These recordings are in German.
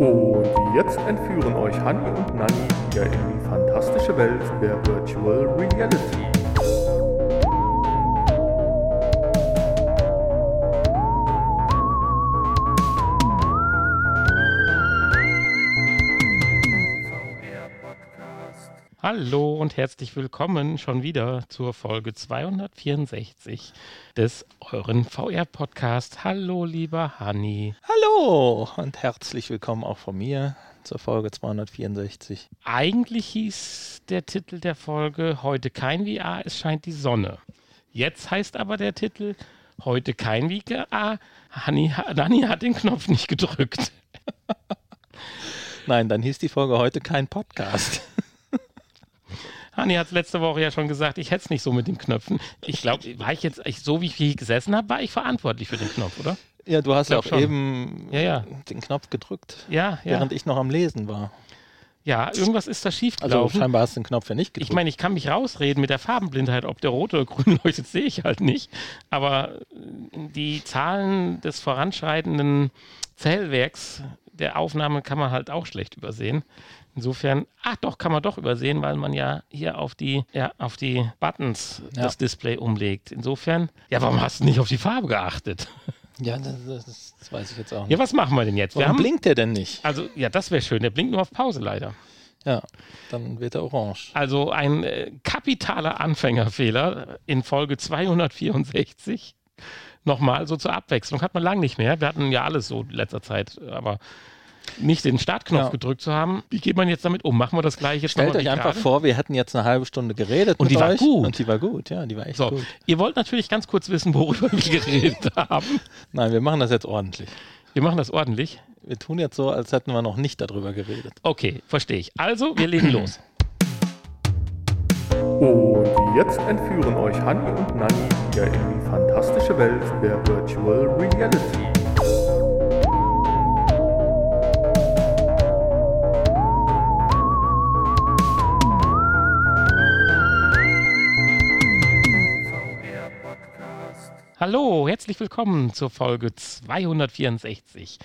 Und jetzt entführen euch Hanni und Nanni wieder in die fantastische Welt der Virtual Reality. Hallo und herzlich willkommen schon wieder zur Folge 264 des euren VR-Podcast. Hallo, lieber Hanni. Hallo und herzlich willkommen auch von mir zur Folge 264. Eigentlich hieß der Titel der Folge heute kein VR, es scheint die Sonne. Jetzt heißt aber der Titel heute kein VR, Hanni, Hanni hat den Knopf nicht gedrückt. Nein, dann hieß die Folge heute kein Podcast. Hani hat es letzte Woche ja schon gesagt, ich hätte es nicht so mit den Knöpfen. Ich glaube, war ich jetzt, ich, so wie ich hier gesessen habe, war ich verantwortlich für den Knopf, oder? Ja, du hast ja auch schon. eben Ja, ja. den Knopf gedrückt, Ja, während ich noch am Lesen war. Ja, irgendwas ist da schief Also scheinbar hast du den Knopf ja nicht gedrückt. ich meine, ich kann mich rausreden mit der Farbenblindheit, ob der rot oder grün leuchtet, sehe ich halt nicht. Aber äh, die Zahlen des voranschreitenden Zählwerks der Aufnahme kann man halt auch schlecht übersehen. Insofern, ach doch, kann man doch übersehen, weil man ja hier auf die, ja, auf die Buttons Ja. das Display umlegt. Insofern, ja, warum hast du nicht auf die Farbe geachtet? ja, das, das, das weiß ich jetzt auch nicht. Ja, was machen wir denn jetzt? Warum haben, blinkt der denn nicht? also, ja, das wäre schön. Der blinkt nur auf Pause leider. Ja, dann wird er orange. Also ein äh, kapitaler Anfängerfehler in Folge 264. Nochmal so zur Abwechslung. Hat man lange nicht mehr. Wir hatten ja alles so in letzter Zeit, aber nicht den Startknopf Ja. gedrückt zu haben. Wie geht man jetzt damit um? Machen wir das gleich jetzt Stellt euch einfach gerade? vor, wir hätten jetzt eine halbe Stunde geredet Und mit die war euch. gut. Und die war gut, ja, die war echt So, gut. ihr wollt natürlich ganz kurz wissen, worüber wir geredet haben. Nein, wir machen das jetzt ordentlich. Wir machen das ordentlich. Wir tun jetzt so, als hätten wir noch nicht darüber geredet. Okay, verstehe ich. Also, wir legen los. Und jetzt entführen euch Hanni und Nanni wieder in die fantastische Welt der Virtual Reality. Hallo, herzlich willkommen zur Folge 264.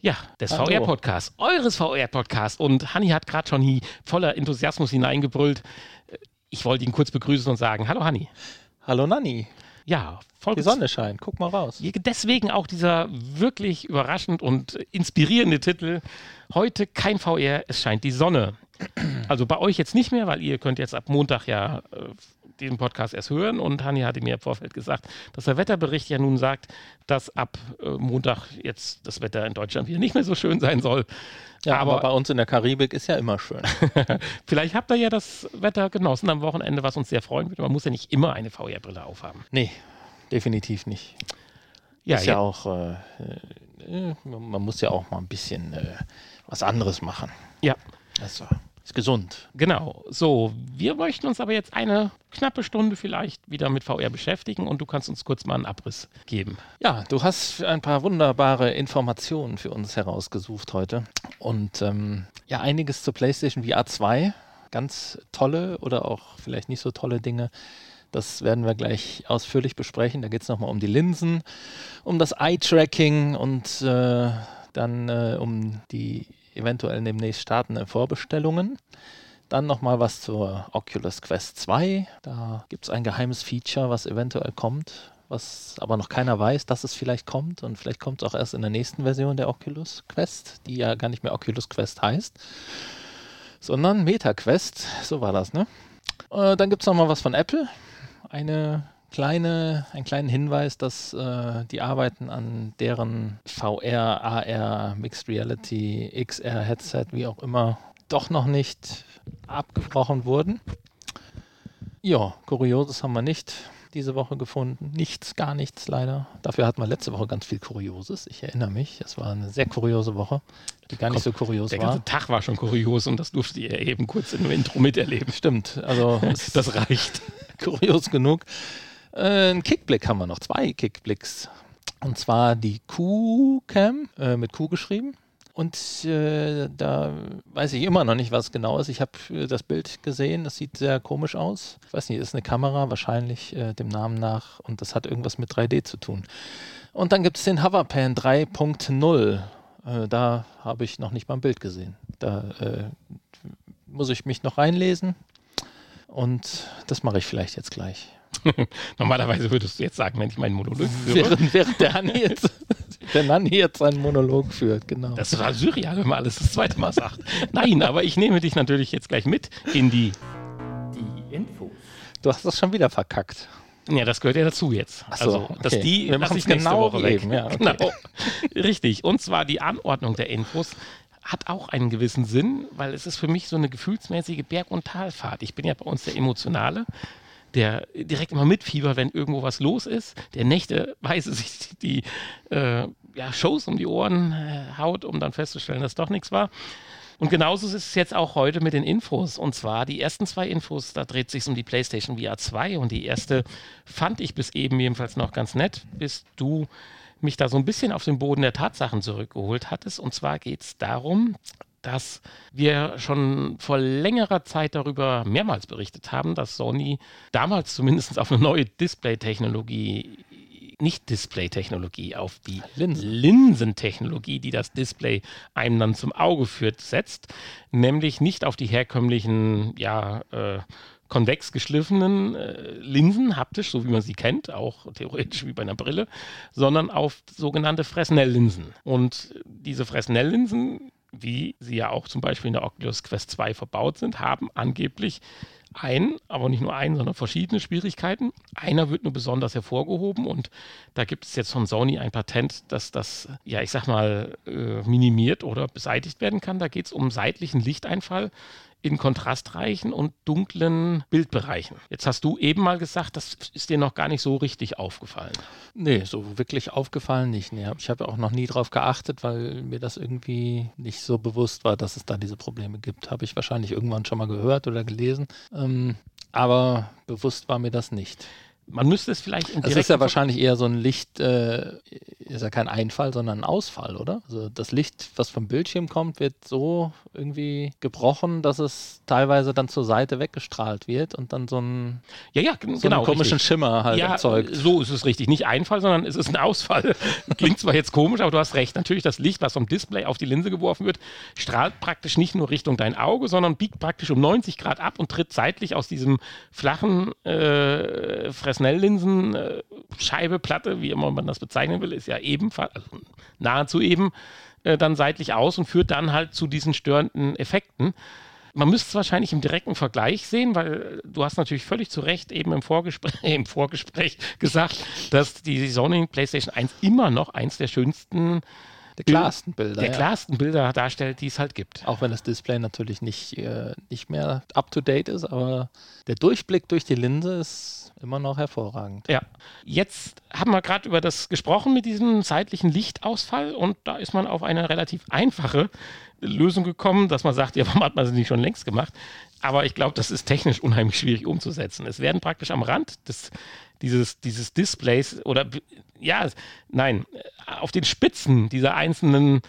Ja, des. VR-Podcasts, eures VR-Podcasts. Und Hanni hat gerade schon hier voller Enthusiasmus hineingebrüllt. Ich wollte ihn kurz begrüßen und sagen, hallo Hanni. Hallo Nanni, Ja, die Folge Sonne scheint, guck mal raus. Deswegen auch dieser wirklich überraschend und inspirierende Titel. Heute kein VR, es scheint die Sonne. Also bei euch jetzt nicht mehr, weil ihr könnt jetzt ab Montag ja äh, diesen Podcast erst hören. Und Hanni hatte mir im Vorfeld gesagt, dass der Wetterbericht ja nun sagt, dass ab äh, Montag jetzt das Wetter in Deutschland wieder nicht mehr so schön sein soll. Ja, aber, aber bei uns in der Karibik ist ja immer schön. vielleicht habt ihr ja das Wetter genossen am Wochenende, was uns sehr freuen würde. Man muss ja nicht immer eine VR-Brille aufhaben. nee, definitiv nicht. Ja, ist ja, auch, äh, äh, man muss ja auch mal ein bisschen äh, was anderes machen. ja. Also, ist gesund. Genau. So, wir möchten uns aber jetzt eine knappe Stunde vielleicht wieder mit VR beschäftigen und du kannst uns kurz mal einen Abriss geben. Ja, du hast ein paar wunderbare Informationen für uns herausgesucht heute. Und ähm, ja, einiges zur PlayStation VR 2. Ganz tolle oder auch vielleicht nicht so tolle Dinge. Das werden wir gleich ausführlich besprechen. Da geht es nochmal um die Linsen, um das Eye-Tracking und äh, dann äh, um die eventuell demnächst startenden Vorbestellungen. Dann nochmal was zur Oculus Quest 2. Da gibt es ein geheimes Feature, was eventuell kommt, was aber noch keiner weiß, dass es vielleicht kommt. Und vielleicht kommt es auch erst in der nächsten Version der Oculus Quest, die ja gar nicht mehr Oculus Quest heißt, sondern Meta Quest. So war das, ne? Äh, dann gibt es nochmal was von Apple. Eine kleine, einen kleinen Hinweis, dass äh, die Arbeiten an deren VR, AR, Mixed Reality, XR Headset, wie auch immer, doch noch nicht abgebrochen wurden. Ja, Kurioses haben wir nicht diese Woche gefunden. Nichts, gar nichts leider. Dafür hatten wir letzte Woche ganz viel Kurioses. Ich erinnere mich, es war eine sehr kuriose Woche, die gar nicht so kurios Der war. ganze Tag war schon kurios und das durfte ihr eben kurz im Intro miterleben. Stimmt, also Das reicht. kurios genug. Äh, ein Kickblick haben wir noch, zwei Kickblicks. Und zwar die Q-Cam, äh, mit Q geschrieben. Und äh, da weiß ich immer noch nicht, was genau ist. Ich habe äh, das Bild gesehen, es sieht sehr komisch aus. Ich weiß nicht, ist eine Kamera, wahrscheinlich äh, dem Namen nach. Und das hat irgendwas mit 3D zu tun. Und dann gibt es den Hoverpan 3.0. Äh, da habe ich noch nicht mal ein Bild gesehen. Da äh, muss ich mich noch reinlesen und das mache ich vielleicht jetzt gleich. Normalerweise würdest du jetzt sagen, wenn ich meinen Monolog führe. Während, während der Hanni jetzt, der Nanni jetzt seinen Monolog führt, genau. Das war surreal, wenn man alles das zweite Mal sagt. Nein, aber ich nehme dich natürlich jetzt gleich mit in die, die Infos. Du hast das schon wieder verkackt. Ja, das gehört ja dazu jetzt. Ach so, also, dass okay. die Wir machen es genau Woche weg. Eben, ja, okay. Genau. Richtig. Und zwar die Anordnung der Infos hat auch einen gewissen Sinn, weil es ist für mich so eine gefühlsmäßige Berg- und Talfahrt. Ich bin ja bei uns der Emotionale, der direkt immer mitfiebert, wenn irgendwo was los ist, der nächteweise sich die äh, ja, Shows um die Ohren äh, haut, um dann festzustellen, dass doch nichts war. Und genauso ist es jetzt auch heute mit den Infos. Und zwar die ersten zwei Infos, da dreht sich um die PlayStation VR 2 und die erste fand ich bis eben jedenfalls noch ganz nett, bis du mich da so ein bisschen auf den Boden der Tatsachen zurückgeholt hattest. Und zwar geht es darum, dass wir schon vor längerer Zeit darüber mehrmals berichtet haben, dass Sony damals zumindest auf eine neue Display-Technologie nicht Display-Technologie, auf die Linsen. Linsentechnologie, die das Display einem dann zum Auge führt, setzt, nämlich nicht auf die herkömmlichen, ja, äh, konvex geschliffenen äh, Linsen, haptisch, so wie man sie kennt, auch theoretisch wie bei einer Brille, sondern auf sogenannte Fresnel-Linsen. Und diese Fresnel-Linsen, wie sie ja auch zum Beispiel in der Oculus Quest 2 verbaut sind, haben angeblich ein, aber nicht nur ein, sondern verschiedene Schwierigkeiten. Einer wird nur besonders hervorgehoben und da gibt es jetzt von Sony ein Patent, dass das, ja, ich sag mal, äh, minimiert oder beseitigt werden kann. Da geht es um seitlichen Lichteinfall in kontrastreichen und dunklen Bildbereichen. Jetzt hast du eben mal gesagt, das ist dir noch gar nicht so richtig aufgefallen. Nee, so wirklich aufgefallen nicht. Nee, ich habe auch noch nie drauf geachtet, weil mir das irgendwie nicht so bewusst war, dass es da diese Probleme gibt. Habe ich wahrscheinlich irgendwann schon mal gehört oder gelesen. Ähm, aber bewusst war mir das nicht. Man müsste es vielleicht im Das ist ja wahrscheinlich eher so ein Licht, äh, ist ja kein Einfall, sondern ein Ausfall, oder? Also das Licht, was vom Bildschirm kommt, wird so irgendwie gebrochen, dass es teilweise dann zur Seite weggestrahlt wird und dann so ein ja, ja, so genau, einen komischen richtig. Schimmer halt ja, erzeugt. So ist es richtig. Nicht Einfall, sondern es ist ein Ausfall. Klingt zwar jetzt komisch, aber du hast recht. Natürlich, das Licht, was vom Display auf die Linse geworfen wird, strahlt praktisch nicht nur Richtung dein Auge, sondern biegt praktisch um 90 Grad ab und tritt seitlich aus diesem flachen äh, Fresnel-Linsen, äh, Scheibe, Platte, wie immer man das bezeichnen will, ist ja ebenfalls, also nahezu eben, äh, dann seitlich aus und führt dann halt zu diesen störenden Effekten. Man müsste es wahrscheinlich im direkten Vergleich sehen, weil du hast natürlich völlig zu Recht eben im Vorgespräch, im Vorgespräch gesagt, dass die Sony PlayStation 1 immer noch eins der schönsten der klarsten Bilder. Der ja. klarsten Bilder darstellt, die es halt gibt. Auch wenn das Display natürlich nicht, äh, nicht mehr up to date ist, aber der Durchblick durch die Linse ist immer noch hervorragend. Ja. Jetzt haben wir gerade über das gesprochen mit diesem zeitlichen Lichtausfall und da ist man auf eine relativ einfache Lösung gekommen, dass man sagt, ja, warum hat man sie nicht schon längst gemacht? Aber ich glaube, das ist technisch unheimlich schwierig umzusetzen. Es werden praktisch am Rand des dieses, dieses Displays oder ja, nein, auf den Spitzen dieser einzelnen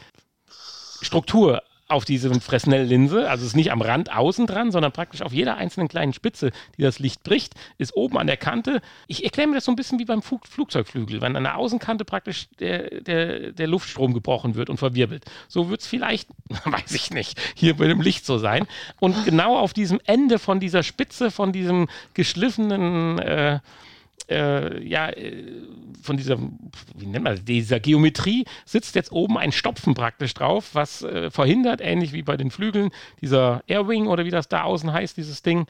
Struktur auf diese Fresnel-Linse, also es ist nicht am Rand außen dran, sondern praktisch auf jeder einzelnen kleinen Spitze, die das Licht bricht, ist oben an der Kante. Ich erkläre mir das so ein bisschen wie beim Flug Flugzeugflügel, wenn an der Außenkante praktisch der, der, der Luftstrom gebrochen wird und verwirbelt. So wird es vielleicht, weiß ich nicht, hier bei dem Licht so sein. Und genau auf diesem Ende von dieser Spitze, von diesem geschliffenen äh, äh, ja, äh, von dieser, wie nennt man das, dieser Geometrie sitzt jetzt oben ein Stopfen praktisch drauf, was äh, verhindert, ähnlich wie bei den Flügeln, dieser Airwing oder wie das da außen heißt, dieses Ding,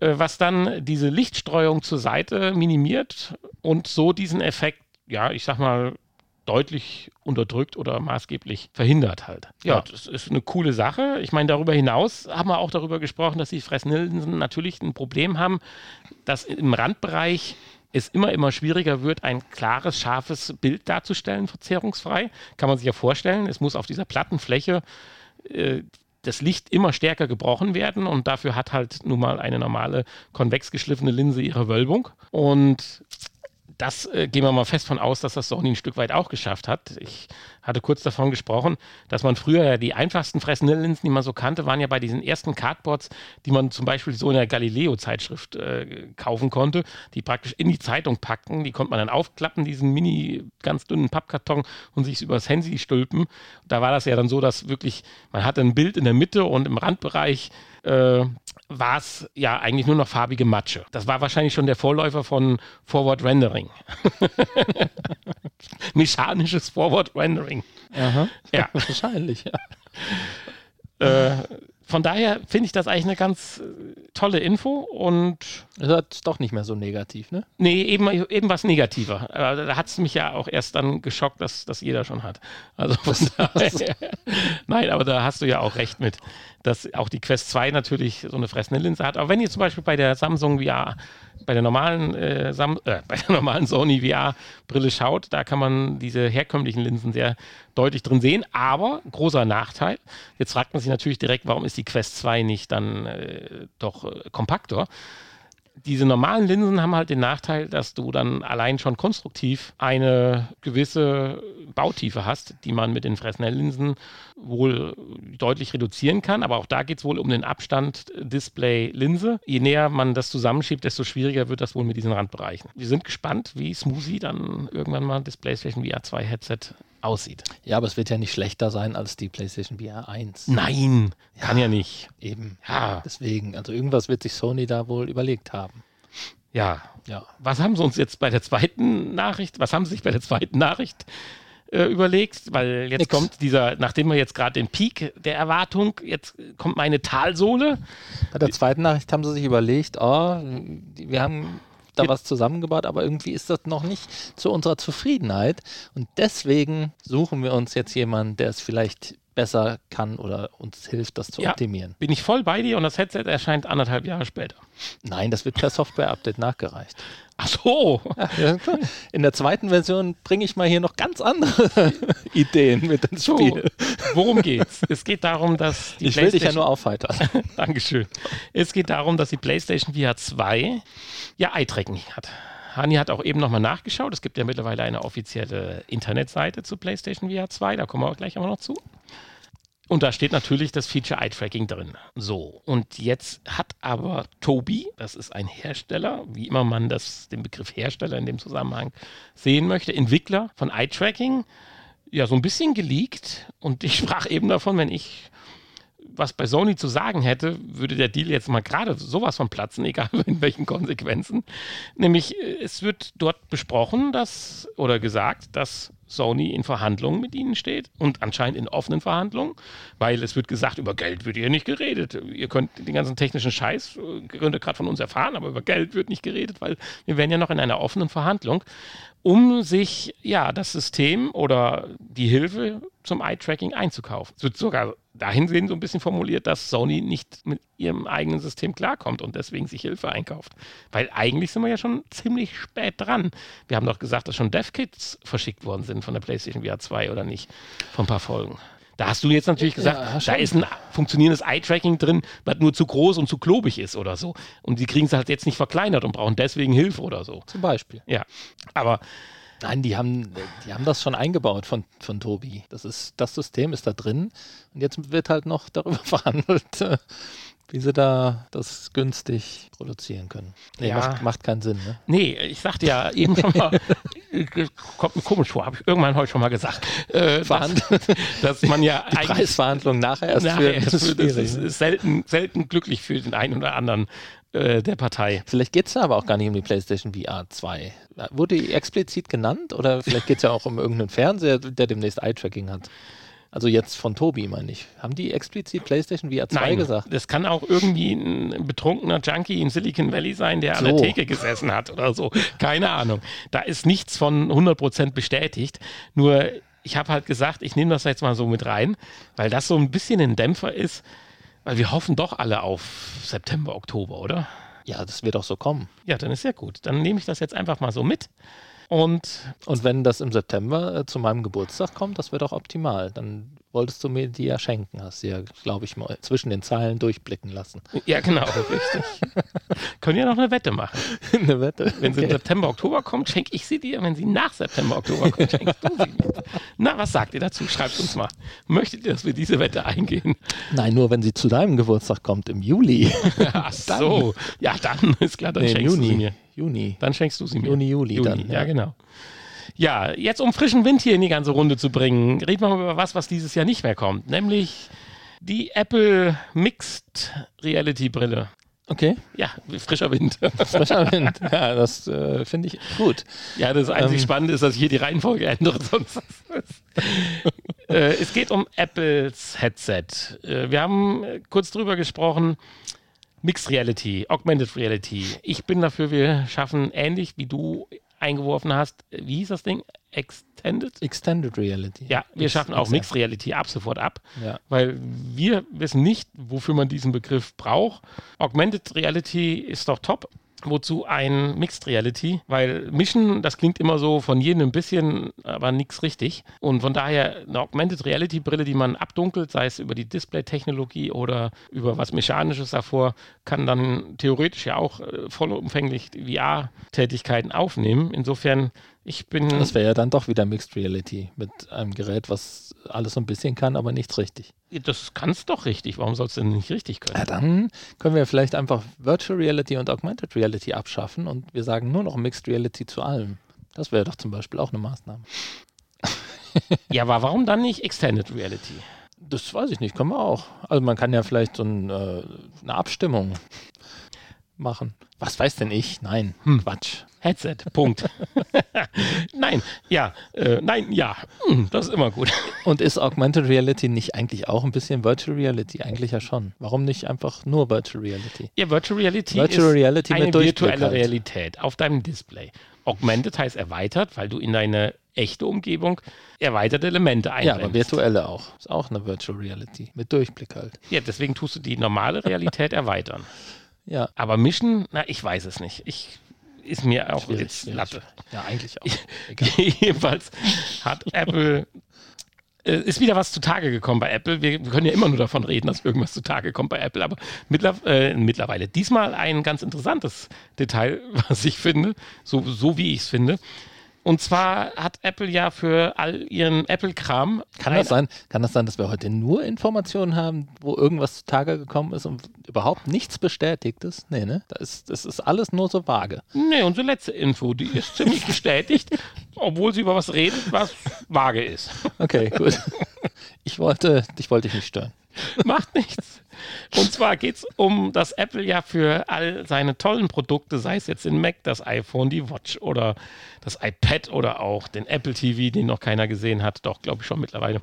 äh, was dann diese Lichtstreuung zur Seite minimiert und so diesen Effekt, ja, ich sag mal, deutlich unterdrückt oder maßgeblich verhindert halt. Ja, ja, das ist eine coole Sache. Ich meine, darüber hinaus haben wir auch darüber gesprochen, dass die Fresnilsen natürlich ein Problem haben, dass im Randbereich es immer, immer schwieriger wird, ein klares, scharfes Bild darzustellen, verzerrungsfrei. Kann man sich ja vorstellen. Es muss auf dieser Plattenfläche äh, das Licht immer stärker gebrochen werden und dafür hat halt nun mal eine normale konvex geschliffene Linse ihre Wölbung. Und das äh, gehen wir mal fest von aus, dass das Sony ein Stück weit auch geschafft hat. Ich hatte kurz davon gesprochen, dass man früher ja die einfachsten Fresnel-Linsen, die man so kannte, waren ja bei diesen ersten Cardboards, die man zum Beispiel so in der Galileo-Zeitschrift äh, kaufen konnte, die praktisch in die Zeitung packten. Die konnte man dann aufklappen, diesen mini, ganz dünnen Pappkarton und sich übers Handy stülpen. Da war das ja dann so, dass wirklich, man hatte ein Bild in der Mitte und im Randbereich äh, war es ja eigentlich nur noch farbige Matsche. Das war wahrscheinlich schon der Vorläufer von Forward Rendering. Mechanisches Forward Rendering. Aha. Ja. Wahrscheinlich, ja. Äh, von daher finde ich das eigentlich eine ganz äh, tolle Info und. Das ist doch nicht mehr so negativ, ne? Nee, eben, eben was negativer. Aber da hat es mich ja auch erst dann geschockt, dass das jeder schon hat. Also von daher, Nein, aber da hast du ja auch recht mit, dass auch die Quest 2 natürlich so eine fressende Linse hat. Aber wenn ihr zum Beispiel bei der Samsung VR bei der normalen, äh, Sam äh, bei der normalen Sony VR-Brille schaut, da kann man diese herkömmlichen Linsen sehr deutlich drin sehen. Aber großer Nachteil, jetzt fragt man sich natürlich direkt, warum ist die Quest 2 nicht dann äh, doch äh, kompakter? Diese normalen Linsen haben halt den Nachteil, dass du dann allein schon konstruktiv eine gewisse Bautiefe hast, die man mit den Fresnel-Linsen wohl deutlich reduzieren kann. Aber auch da geht es wohl um den Abstand Display-Linse. Je näher man das zusammenschiebt, desto schwieriger wird das wohl mit diesen Randbereichen. Wir sind gespannt, wie Smoothie dann irgendwann mal das PlayStation VR 2 Headset aussieht. Ja, aber es wird ja nicht schlechter sein als die PlayStation VR 1. Nein, ja, kann ja nicht. Eben. Ja. Deswegen, also irgendwas wird sich Sony da wohl überlegt haben. Ja. ja. Was haben sie uns jetzt bei der zweiten Nachricht, was haben sie sich bei der zweiten Nachricht äh, überlegt? Weil jetzt Nix. kommt dieser, nachdem wir jetzt gerade den Peak der Erwartung, jetzt kommt meine Talsohle. Bei der zweiten Nachricht haben sie sich überlegt, oh, wir haben da was zusammengebaut, aber irgendwie ist das noch nicht zu unserer Zufriedenheit. Und deswegen suchen wir uns jetzt jemanden, der es vielleicht besser kann oder uns hilft, das zu ja, optimieren. Bin ich voll bei dir und das Headset erscheint anderthalb Jahre später. Nein, das wird per Software-Update nachgereicht. Ach so. Ja, in der zweiten Version bringe ich mal hier noch ganz andere Ideen mit ins Spiel. So, worum geht's? Es geht darum, dass die Ich will dich ja nur aufheitern. Dankeschön. Es geht darum, dass die PlayStation VR 2 ja Eye-Tracking hat. Hani hat auch eben nochmal nachgeschaut. Es gibt ja mittlerweile eine offizielle Internetseite zu PlayStation VR 2. Da kommen wir auch gleich aber noch zu. Und da steht natürlich das Feature Eye-Tracking drin. So, und jetzt hat aber Toby, das ist ein Hersteller, wie immer man das, den Begriff Hersteller in dem Zusammenhang sehen möchte, Entwickler von Eye-Tracking, ja, so ein bisschen geleakt. Und ich sprach eben davon, wenn ich was bei Sony zu sagen hätte, würde der Deal jetzt mal gerade sowas von platzen, egal in welchen Konsequenzen. Nämlich, äh, es wird dort besprochen, dass oder gesagt, dass Sony in Verhandlungen mit ihnen steht und anscheinend in offenen Verhandlungen, weil es wird gesagt, über Geld wird hier nicht geredet. Ihr könnt den ganzen technischen Scheiß, äh, gerade von uns erfahren, aber über Geld wird nicht geredet, weil wir wären ja noch in einer offenen Verhandlung, um sich ja das System oder die Hilfe zum Eye-Tracking einzukaufen. Es wird sogar dahingehend so ein bisschen formuliert, dass Sony nicht mit ihrem eigenen System klarkommt und deswegen sich Hilfe einkauft. Weil eigentlich sind wir ja schon ziemlich spät dran. Wir haben doch gesagt, dass schon Dev-Kits verschickt worden sind von der PlayStation VR 2 oder nicht, von ein paar Folgen. Da hast du jetzt natürlich gesagt, ja, da ist ein funktionierendes Eye-Tracking drin, was nur zu groß und zu klobig ist oder so. Und die kriegen es halt jetzt nicht verkleinert und brauchen deswegen Hilfe oder so. Zum Beispiel. Ja. Aber Nein, die haben, die haben das schon eingebaut von, von Tobi. Das, ist, das System ist da drin und jetzt wird halt noch darüber verhandelt, wie sie da das günstig produzieren können. Nee, ja. macht, macht keinen Sinn, ne? Nee, ich sagte ja eben schon mal, kommt mir komisch vor, habe ich irgendwann heute schon mal gesagt. Äh, dass, dass, man ja Die Preisverhandlung nachher erst nachher für, erst für das ist, ist selten, selten glücklich für den einen oder anderen äh, der Partei. Vielleicht geht es da aber auch gar nicht um die PlayStation VR 2. Wurde die explizit genannt oder vielleicht geht es ja auch um irgendeinen Fernseher, der demnächst Eye-Tracking hat? Also jetzt von Tobi, meine ich. Haben die explizit PlayStation VR 2 Nein, gesagt? Das kann auch irgendwie ein betrunkener Junkie in Silicon Valley sein, der so. an der Theke gesessen hat oder so. Keine Ahnung. Da ist nichts von 100% bestätigt. Nur ich habe halt gesagt, ich nehme das jetzt mal so mit rein, weil das so ein bisschen ein Dämpfer ist weil wir hoffen doch alle auf September, Oktober, oder? Ja, das wird auch so kommen. Ja, dann ist ja gut. Dann nehme ich das jetzt einfach mal so mit. Und Und wenn das im September äh, zu meinem Geburtstag kommt, das wäre doch optimal. Dann wolltest du mir die ja schenken, hast du ja, glaube ich, mal zwischen den Zeilen durchblicken lassen. ja, genau, richtig. Können ja noch eine Wette machen. Eine Wette. Wenn sie im Okay. September, Oktober kommt, schenke ich sie dir. Wenn sie nach September, Oktober kommt, schenkst du sie mir. Na, was sagt ihr dazu? Schreibt uns mal. Möchtet ihr, dass wir diese Wette eingehen? Nein, nur wenn sie zu deinem Geburtstag kommt, im Juli. Ach so. Ja, dann ist klar, dann Nee, im schenkst du sie Juni. mir. Juni. Dann schenkst du sie mir. Juni, Juli dann, ja. ja. genau. Ja, jetzt um frischen Wind hier in die ganze Runde zu bringen, reden wir mal über was, was dieses Jahr nicht mehr kommt, nämlich die Apple Mixed Reality Brille. Okay, Ja, frischer Wind. frischer Wind. Ja, das äh, finde ich gut. Ja, das einzig Ähm. Spannende ist, dass ich hier die Reihenfolge ändere, sonst äh, Es geht um Apples Headset. Äh, wir haben äh, kurz drüber gesprochen. Mixed Reality, Augmented Reality. Ich bin dafür, wir schaffen ähnlich wie du eingeworfen hast. äh, Wie hieß das Ding? Extended? Extended Reality. Ja, wir Ex- schaffen auch Mixed Reality ab sofort ab, Ja. weil wir wissen nicht, wofür man diesen Begriff braucht. Augmented Reality ist doch top. Wozu ein Mixed Reality? Weil mischen, das klingt immer so von jedem ein bisschen, aber nichts richtig. Und von daher eine Augmented Reality Brille, die man abdunkelt, sei es über die Display-Technologie oder über was Mechanisches davor, kann dann theoretisch ja auch äh, vollumfänglich VR-Tätigkeiten aufnehmen. Insofern, ich bin. Das wäre ja dann doch wieder Mixed Reality mit einem Gerät, was alles so ein bisschen kann, aber nichts richtig. Das kannst doch richtig. Warum sollst du denn nicht richtig können? Ja, dann können wir vielleicht einfach Virtual Reality und Augmented Reality abschaffen und wir sagen nur noch Mixed Reality zu allem. Das wäre doch zum Beispiel auch eine Maßnahme. Ja, aber warum dann nicht Extended Reality? Das weiß ich nicht, können wir auch. Also man kann ja vielleicht so ein, äh, eine Abstimmung machen. Was weiß denn ich? Nein, Quatsch. Headset, Punkt. nein, ja, äh, nein, ja, Hm, das ist immer gut. Und ist Augmented Reality nicht eigentlich auch ein bisschen Virtual Reality? Eigentlich ja schon. Warum nicht einfach nur Virtual Reality? Ja, Virtual Reality Virtual ist Reality eine virtuelle halt. Realität auf deinem Display. Augmented heißt erweitert, weil du in deine echte Umgebung erweiterte Elemente Ja, einblendest. aber virtuelle auch. Ist auch eine Virtual Reality. Mit Durchblick halt. Ja, deswegen tust du die normale Realität erweitern. Ja. Aber mischen, na, ich weiß es nicht. Ich ist mir auch Schwierig, jetzt. Latte. Ja, eigentlich auch. Jedenfalls hat Apple. äh, Ist wieder was zutage gekommen bei Apple. Wir, wir können ja immer nur davon reden, dass irgendwas zutage kommt bei Apple, aber mittler, äh, mittlerweile diesmal ein ganz interessantes Detail, was ich finde, so, so wie ich es finde. Und zwar hat Apple ja für all ihren Apple-Kram. Kann das sein, kann das sein, dass wir heute nur Informationen haben, wo irgendwas zutage gekommen ist und überhaupt nichts bestätigt ist? Nee, ne? Das ist, das ist alles nur so vage. Nee, unsere letzte Info, die ist ziemlich bestätigt, obwohl sie über was redet, was vage ist. Okay, gut. Ich wollte, ich wollte dich nicht stören. Macht nichts. Und zwar geht es um, dass Apple ja für all seine tollen Produkte, sei es jetzt den Mac, das iPhone, die Watch oder das iPad oder auch den Apple TV, den noch keiner gesehen hat, doch, glaube ich schon mittlerweile,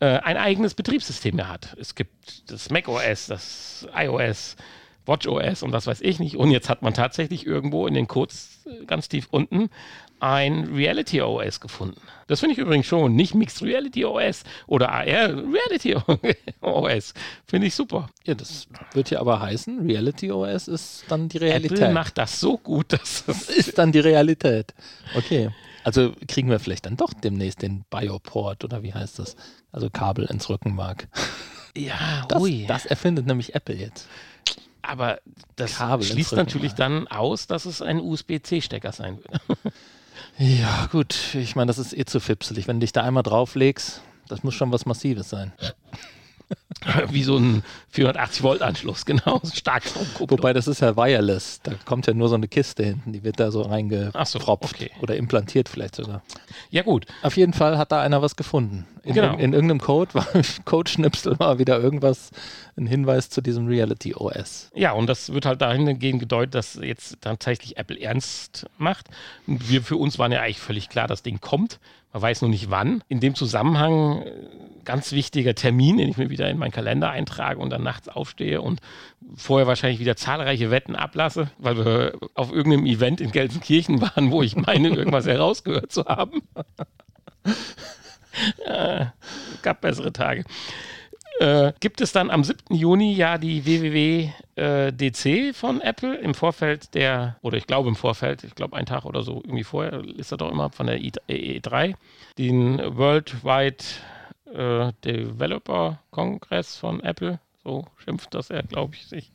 äh, ein eigenes Betriebssystem mehr hat. Es gibt das Mac OS, das iOS, Watch OS und was weiß ich nicht. Und jetzt hat man tatsächlich irgendwo in den Codes äh, ganz tief unten ein Reality OS gefunden. Das finde ich übrigens schon. Nicht Mixed Reality OS oder AR Reality OS. Finde ich super. Ja, das wird ja aber heißen, Reality OS ist dann die Realität. Apple macht das so gut, dass es ist dann die Realität. Okay. Also kriegen wir vielleicht dann doch demnächst den Bioport oder wie heißt das? Also Kabel ins Rückenmark. ja, Das, ui. das erfindet nämlich Apple jetzt. Aber das Kabel schließt natürlich dann aus, dass es ein USB-C-Stecker sein wird. Ja, gut. Ich meine, das ist eh zu fipselig. Wenn du dich da einmal drauflegst, das muss schon was Massives sein. Wie so ein 480-Volt-Anschluss, genau. Starkstromkupplung. Wobei, das ist ja wireless. Da kommt ja nur so eine Kiste hinten, die wird da so Ach so, reingepropft okay. oder implantiert vielleicht sogar. Ja, gut. Auf jeden Fall hat da einer was gefunden. In, Genau. in, in irgendeinem Code war Codeschnipsel war wieder irgendwas, ein Hinweis zu diesem Reality OS. Ja, und das wird halt dahingehend gedeutet, dass jetzt tatsächlich Apple ernst macht. Und wir für uns waren ja eigentlich völlig klar, das Ding kommt. Man weiß nur nicht wann. In dem Zusammenhang äh, ganz wichtiger Termin, den ich mir wieder in meinen Kalender eintrage und dann nachts aufstehe und vorher wahrscheinlich wieder zahlreiche Wetten ablasse, weil wir auf irgendeinem Event in Gelsenkirchen waren, wo ich meine, irgendwas herausgehört zu haben. äh, gab bessere Tage. Äh, gibt es dann am 7. Juni ja die WWW äh, von Apple im Vorfeld der, oder ich glaube im Vorfeld, ich glaube einen Tag oder so, irgendwie vorher ist er doch immer von der E3, den Worldwide äh, Developer Kongress von Apple, so schimpft das er, glaube ich, sich.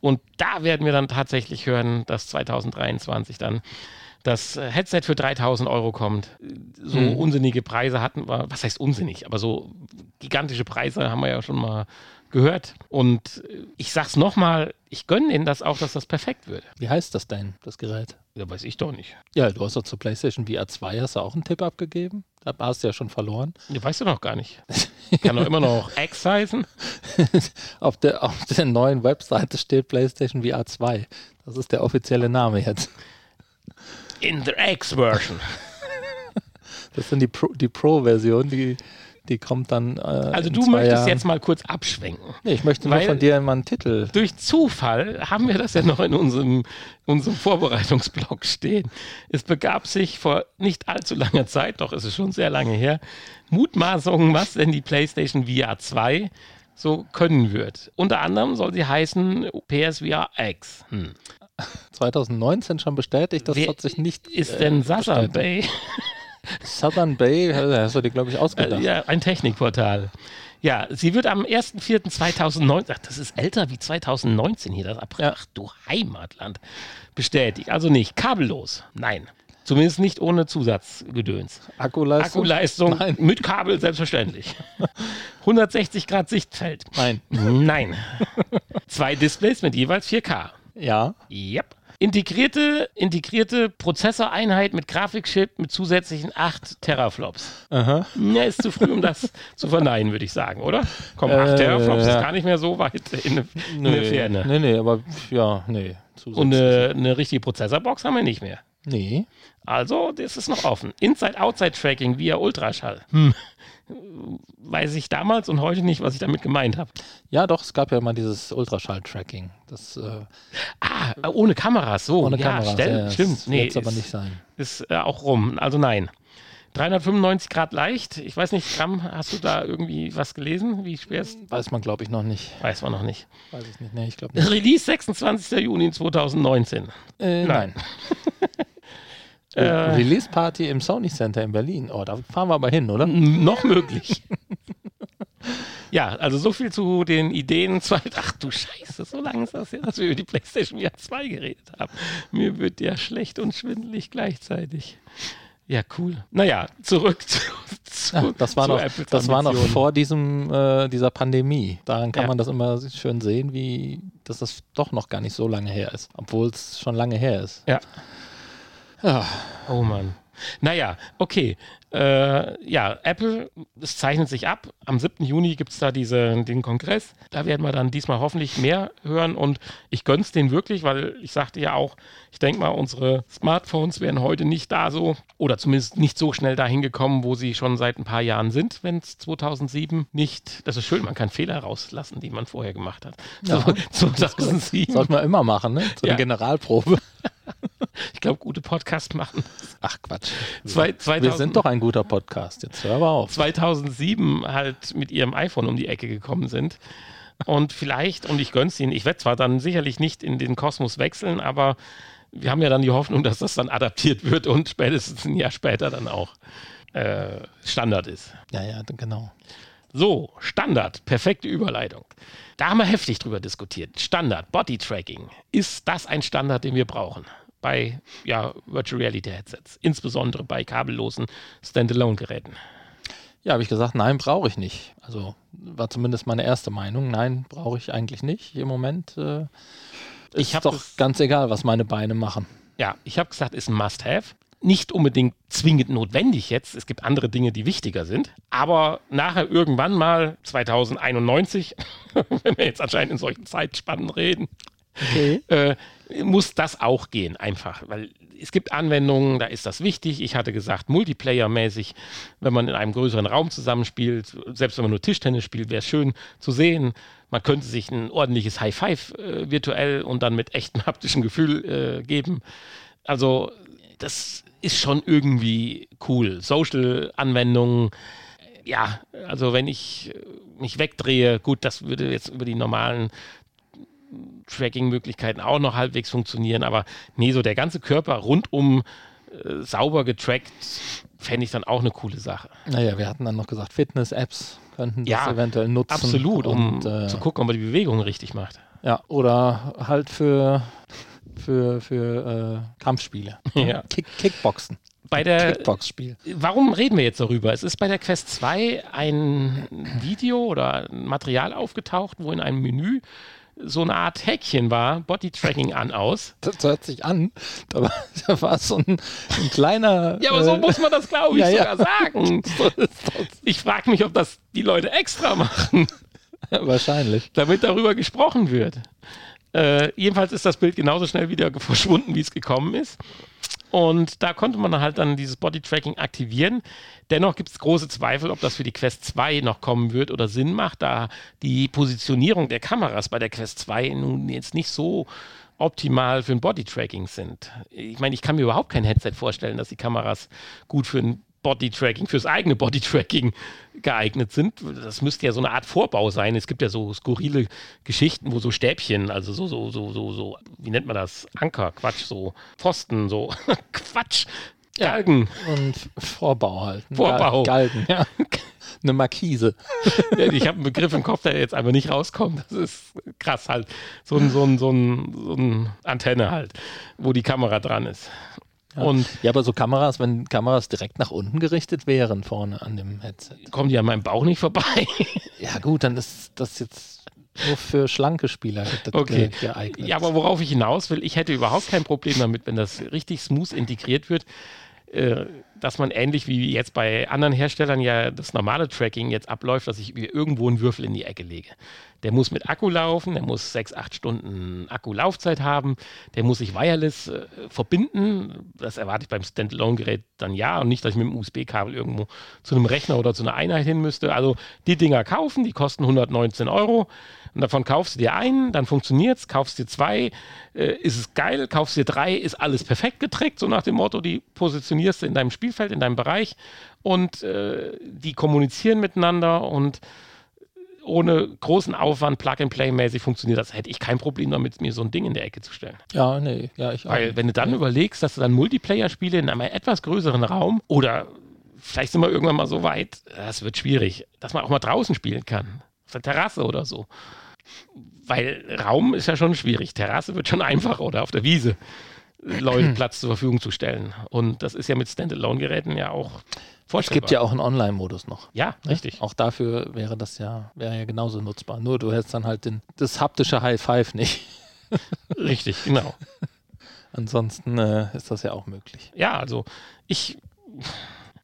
Und da werden wir dann tatsächlich hören, dass 2023 dann das Headset für 3000 Euro kommt. So mhm. unsinnige Preise hatten wir, was heißt unsinnig, aber so gigantische Preise haben wir ja schon mal gehört. Und ich sag's nochmal, ich gönne Ihnen das auch, dass das perfekt wird. Wie heißt das denn, das Gerät? Ja, weiß ich doch nicht. Ja, du hast doch zur PlayStation VR 2 hast du auch einen Tipp abgegeben. Da hast du ja schon verloren. Ja, weißt du noch gar nicht. Kann doch immer noch X heißen. auf, der, auf der neuen Webseite steht PlayStation VR 2. Das ist der offizielle Name jetzt. In the X-Version. Das sind die Pro-Version, die, die die kommt dann. Äh, also du möchtest Jahren. jetzt mal kurz abschwenken. Nee, ich möchte nur von dir mal einen Titel. Durch Zufall haben wir das ja noch in unserem, unserem Vorbereitungsblog stehen. Es begab sich vor nicht allzu langer Zeit, doch ist es schon sehr lange her, Mutmaßungen, was denn die PlayStation VR 2 so können wird. Unter anderem soll sie heißen PSVR X. Hm. 2019 schon bestätigt, das Wer hat sich nicht. Ist äh, denn Sasa Bay? Southern Bay, hast du dir, glaube ich, ausgedacht. Äh, ja, ein Technikportal. Ja, sie wird am 1.4.2019, ach, das ist älter wie 2019 hier, das April. Ach du Heimatland. Bestätigt. Also nicht kabellos. Nein. Zumindest nicht ohne Zusatzgedöns. Akkuleistung? Akkuleistung Nein. mit Kabel, selbstverständlich. 160 Grad Sichtfeld. Nein. Nein. Zwei Displays mit jeweils 4K. Ja. Yep. Integrierte, integrierte Prozessoreinheit mit Grafikchip mit zusätzlichen 8 Teraflops. Aha. Ja, ist zu früh, um das zu verneinen, würde ich sagen, oder? Komm, 8 äh, Teraflops ja. ist gar nicht mehr so weit in, der Ferne. Nee, nee, aber ja, nee. Und eine, eine richtige Prozessorbox haben wir nicht mehr. Nee. Also, das ist noch offen. Inside-Outside-Tracking via Ultraschall. Hm weiß ich damals und heute nicht, was ich damit gemeint habe. Ja, doch, es gab ja mal dieses Ultraschall-Tracking. Das, äh, ah, ohne Kameras, so. Ohne ja, Kameras, stell, ja, stimmt. Nee, ist aber nicht sein. Ist äh, auch rum, also nein. 395 Grad leicht. Ich weiß nicht, Gramm, hast du da irgendwie was gelesen? Wie schwer ist? Weiß man, glaube ich, noch nicht. Weiß man noch nicht. Weiß ich nicht, nee, ich glaube nicht. Release 26. Juni 2019. Äh, nein. Äh, Release Party im Sony Center in Berlin. Oh, da fahren wir aber hin, oder? Noch möglich. ja, also so viel zu den Ideen. Ach du Scheiße, so lange ist das ja, dass wir über die PlayStation VR 2 geredet haben. Mir wird ja schlecht und schwindelig gleichzeitig. Ja, cool. Naja, zurück zu, zu, ja, das war noch, Das war noch vor diesem, äh, dieser Pandemie. Daran kann ja. man das immer schön sehen, wie dass das doch noch gar nicht so lange her ist, obwohl es schon lange her ist. Ja. Ja. Oh Mann. Naja, okay. Äh, ja, Apple, es zeichnet sich ab. Am 7. Juni gibt es da diese, den Kongress. Da werden wir dann diesmal hoffentlich mehr hören und ich gönn's denen wirklich, weil ich sagte ja auch, ich denke mal, unsere Smartphones wären heute nicht da so oder zumindest nicht so schnell dahin gekommen, wo sie schon seit ein paar Jahren sind, wenn es 2007 nicht, das ist schön, man kann Fehler rauslassen, die man vorher gemacht hat. Ja, so, 2007. Sollte man immer machen, ne? So ja. eine Generalprobe. Ich glaube, gute Podcasts machen. Ach Quatsch. Zwei, 2000, Wir sind doch ein guter Podcast. Jetzt hör aber auf. 2007 halt mit ihrem iPhone um die Ecke gekommen sind. Und vielleicht, und ich gönn's ihnen, ich werde zwar dann sicherlich nicht in den Kosmos wechseln, aber wir haben ja dann die Hoffnung, dass das dann adaptiert wird und spätestens ein Jahr später dann auch äh, Standard ist. Ja, ja, genau. So, Standard, perfekte Überleitung. Da haben wir heftig drüber diskutiert. Standard, Body Tracking. Ist das ein Standard, den wir brauchen? Bei ja, Virtual Reality Headsets, insbesondere bei kabellosen Standalone-Geräten. Ja, habe ich gesagt, nein, brauche ich nicht. Also war zumindest meine erste Meinung. Nein, brauche ich eigentlich nicht im Moment. Äh, ist doch ganz egal, was meine Beine machen. Ja, ich habe gesagt, ist ein Must-Have nicht unbedingt zwingend notwendig jetzt. Es gibt andere Dinge, die wichtiger sind. Aber nachher irgendwann mal 2091, wenn wir jetzt anscheinend in solchen Zeitspannen reden, okay. äh, muss das auch gehen, einfach. Weil es gibt Anwendungen, da ist das wichtig. Ich hatte gesagt, Multiplayer-mäßig, wenn man in einem größeren Raum zusammenspielt, selbst wenn man nur Tischtennis spielt, wäre es schön zu sehen. Man könnte sich ein ordentliches High Five äh, virtuell und dann mit echtem haptischen Gefühl äh, geben. Also das ist schon irgendwie cool. Social-Anwendungen, ja, also wenn ich mich wegdrehe, gut, das würde jetzt über die normalen Tracking-Möglichkeiten auch noch halbwegs funktionieren, aber nee, so der ganze Körper rundum äh, sauber getrackt, fände ich dann auch eine coole Sache. Naja, wir hatten dann noch gesagt, Fitness-Apps könnten Ja, das eventuell nutzen. Absolut, um und, äh, zu gucken, ob man die Bewegung richtig macht. Ja, oder halt für, für, für äh, Kampfspiele. Ja. Kick, Kickboxen. Bei der, Kickbox-Spiel. warum reden wir jetzt darüber? Es ist bei der Quest 2 ein Video oder ein Material aufgetaucht, wo in einem Menü so eine Art Häkchen war, Body-Tracking an aus. Das hört sich an. Da war, da war so ein, ein kleiner. Ja, aber so äh, muss man das, glaube ich, ja, ja. sogar sagen. so ist das. Ich frage mich, ob das die Leute extra machen, Wahrscheinlich. damit darüber gesprochen wird. Äh, jedenfalls ist das Bild genauso schnell wieder verschwunden, wie es gekommen ist. Und da konnte man halt dann dieses Body-Tracking aktivieren. Dennoch gibt es große Zweifel, ob das für die Quest 2 noch kommen wird oder Sinn macht, da die Positionierung der Kameras bei der Quest 2 nun jetzt nicht so optimal für ein Body-Tracking sind. Ich meine, ich kann mir überhaupt kein Headset vorstellen, dass die Kameras gut für ein Body-Tracking, fürs eigene Body-Tracking geeignet sind. Das müsste ja so eine Art Vorbau sein. Es gibt ja so skurrile Geschichten, wo so Stäbchen, also so, so, so, so, so, wie nennt man das? Anker, Quatsch, so Pfosten, so Quatsch, Galgen. Und Vorbau halt. Vorbau. Gal- Galgen, ja. Eine Markise. Ja, ich habe einen Begriff im Kopf, der jetzt einfach nicht rauskommt. Das ist krass halt. So ein, so ein, so ein, so ein Antenne halt, wo die Kamera dran ist. Und Ja, aber so Kameras, wenn Kameras direkt nach unten gerichtet wären vorne an dem Headset. kommen die an meinem Bauch nicht vorbei. Ja, gut, dann ist das jetzt nur für schlanke Spieler Okay. ge- geeignet. Ja, aber worauf ich hinaus will, ich hätte überhaupt kein Problem damit, wenn das richtig smooth integriert wird, äh, dass man ähnlich wie jetzt bei anderen Herstellern ja das normale Tracking jetzt abläuft, dass ich irgendwo einen Würfel in die Ecke lege. Der muss mit Akku laufen, der muss sechs, acht Stunden Akkulaufzeit haben, der muss sich wireless äh, verbinden. Das erwarte ich beim Standalone-Gerät dann ja und nicht, dass ich mit dem USB-Kabel irgendwo zu einem Rechner oder zu einer Einheit hin müsste. Also die Dinger kaufen, die kosten 119 Euro. Und davon kaufst du dir einen, dann funktioniert's, kaufst dir zwei, äh, ist es geil, kaufst dir drei, ist alles perfekt getrackt, so nach dem Motto, die positionierst du in deinem Spielfeld, in deinem Bereich und äh, die kommunizieren miteinander und ohne großen Aufwand, Plug-and-Play-mäßig funktioniert das. Hätte ich kein Problem damit, mir so ein Ding in der Ecke zu stellen. Ja, nee, ja, ich auch. Weil, wenn du dann überlegst, dass du dann Multiplayer-Spiele in einem etwas größeren Raum oder vielleicht sind wir irgendwann mal so weit, das wird schwierig, dass man auch mal draußen spielen kann. Auf der Terrasse oder so. Weil Raum ist ja schon schwierig. Terrasse wird schon einfacher oder auf der Wiese Leute Platz zur Verfügung zu stellen. Und das ist ja mit Standalone-Geräten ja auch es gibt ja auch einen Online-Modus noch. Ja, ne? richtig. Auch dafür wäre das ja, wäre ja genauso nutzbar. Nur du hättest dann halt den, das haptische High Five nicht. Richtig, genau. Ansonsten äh, ist das ja auch möglich. ja, also ich,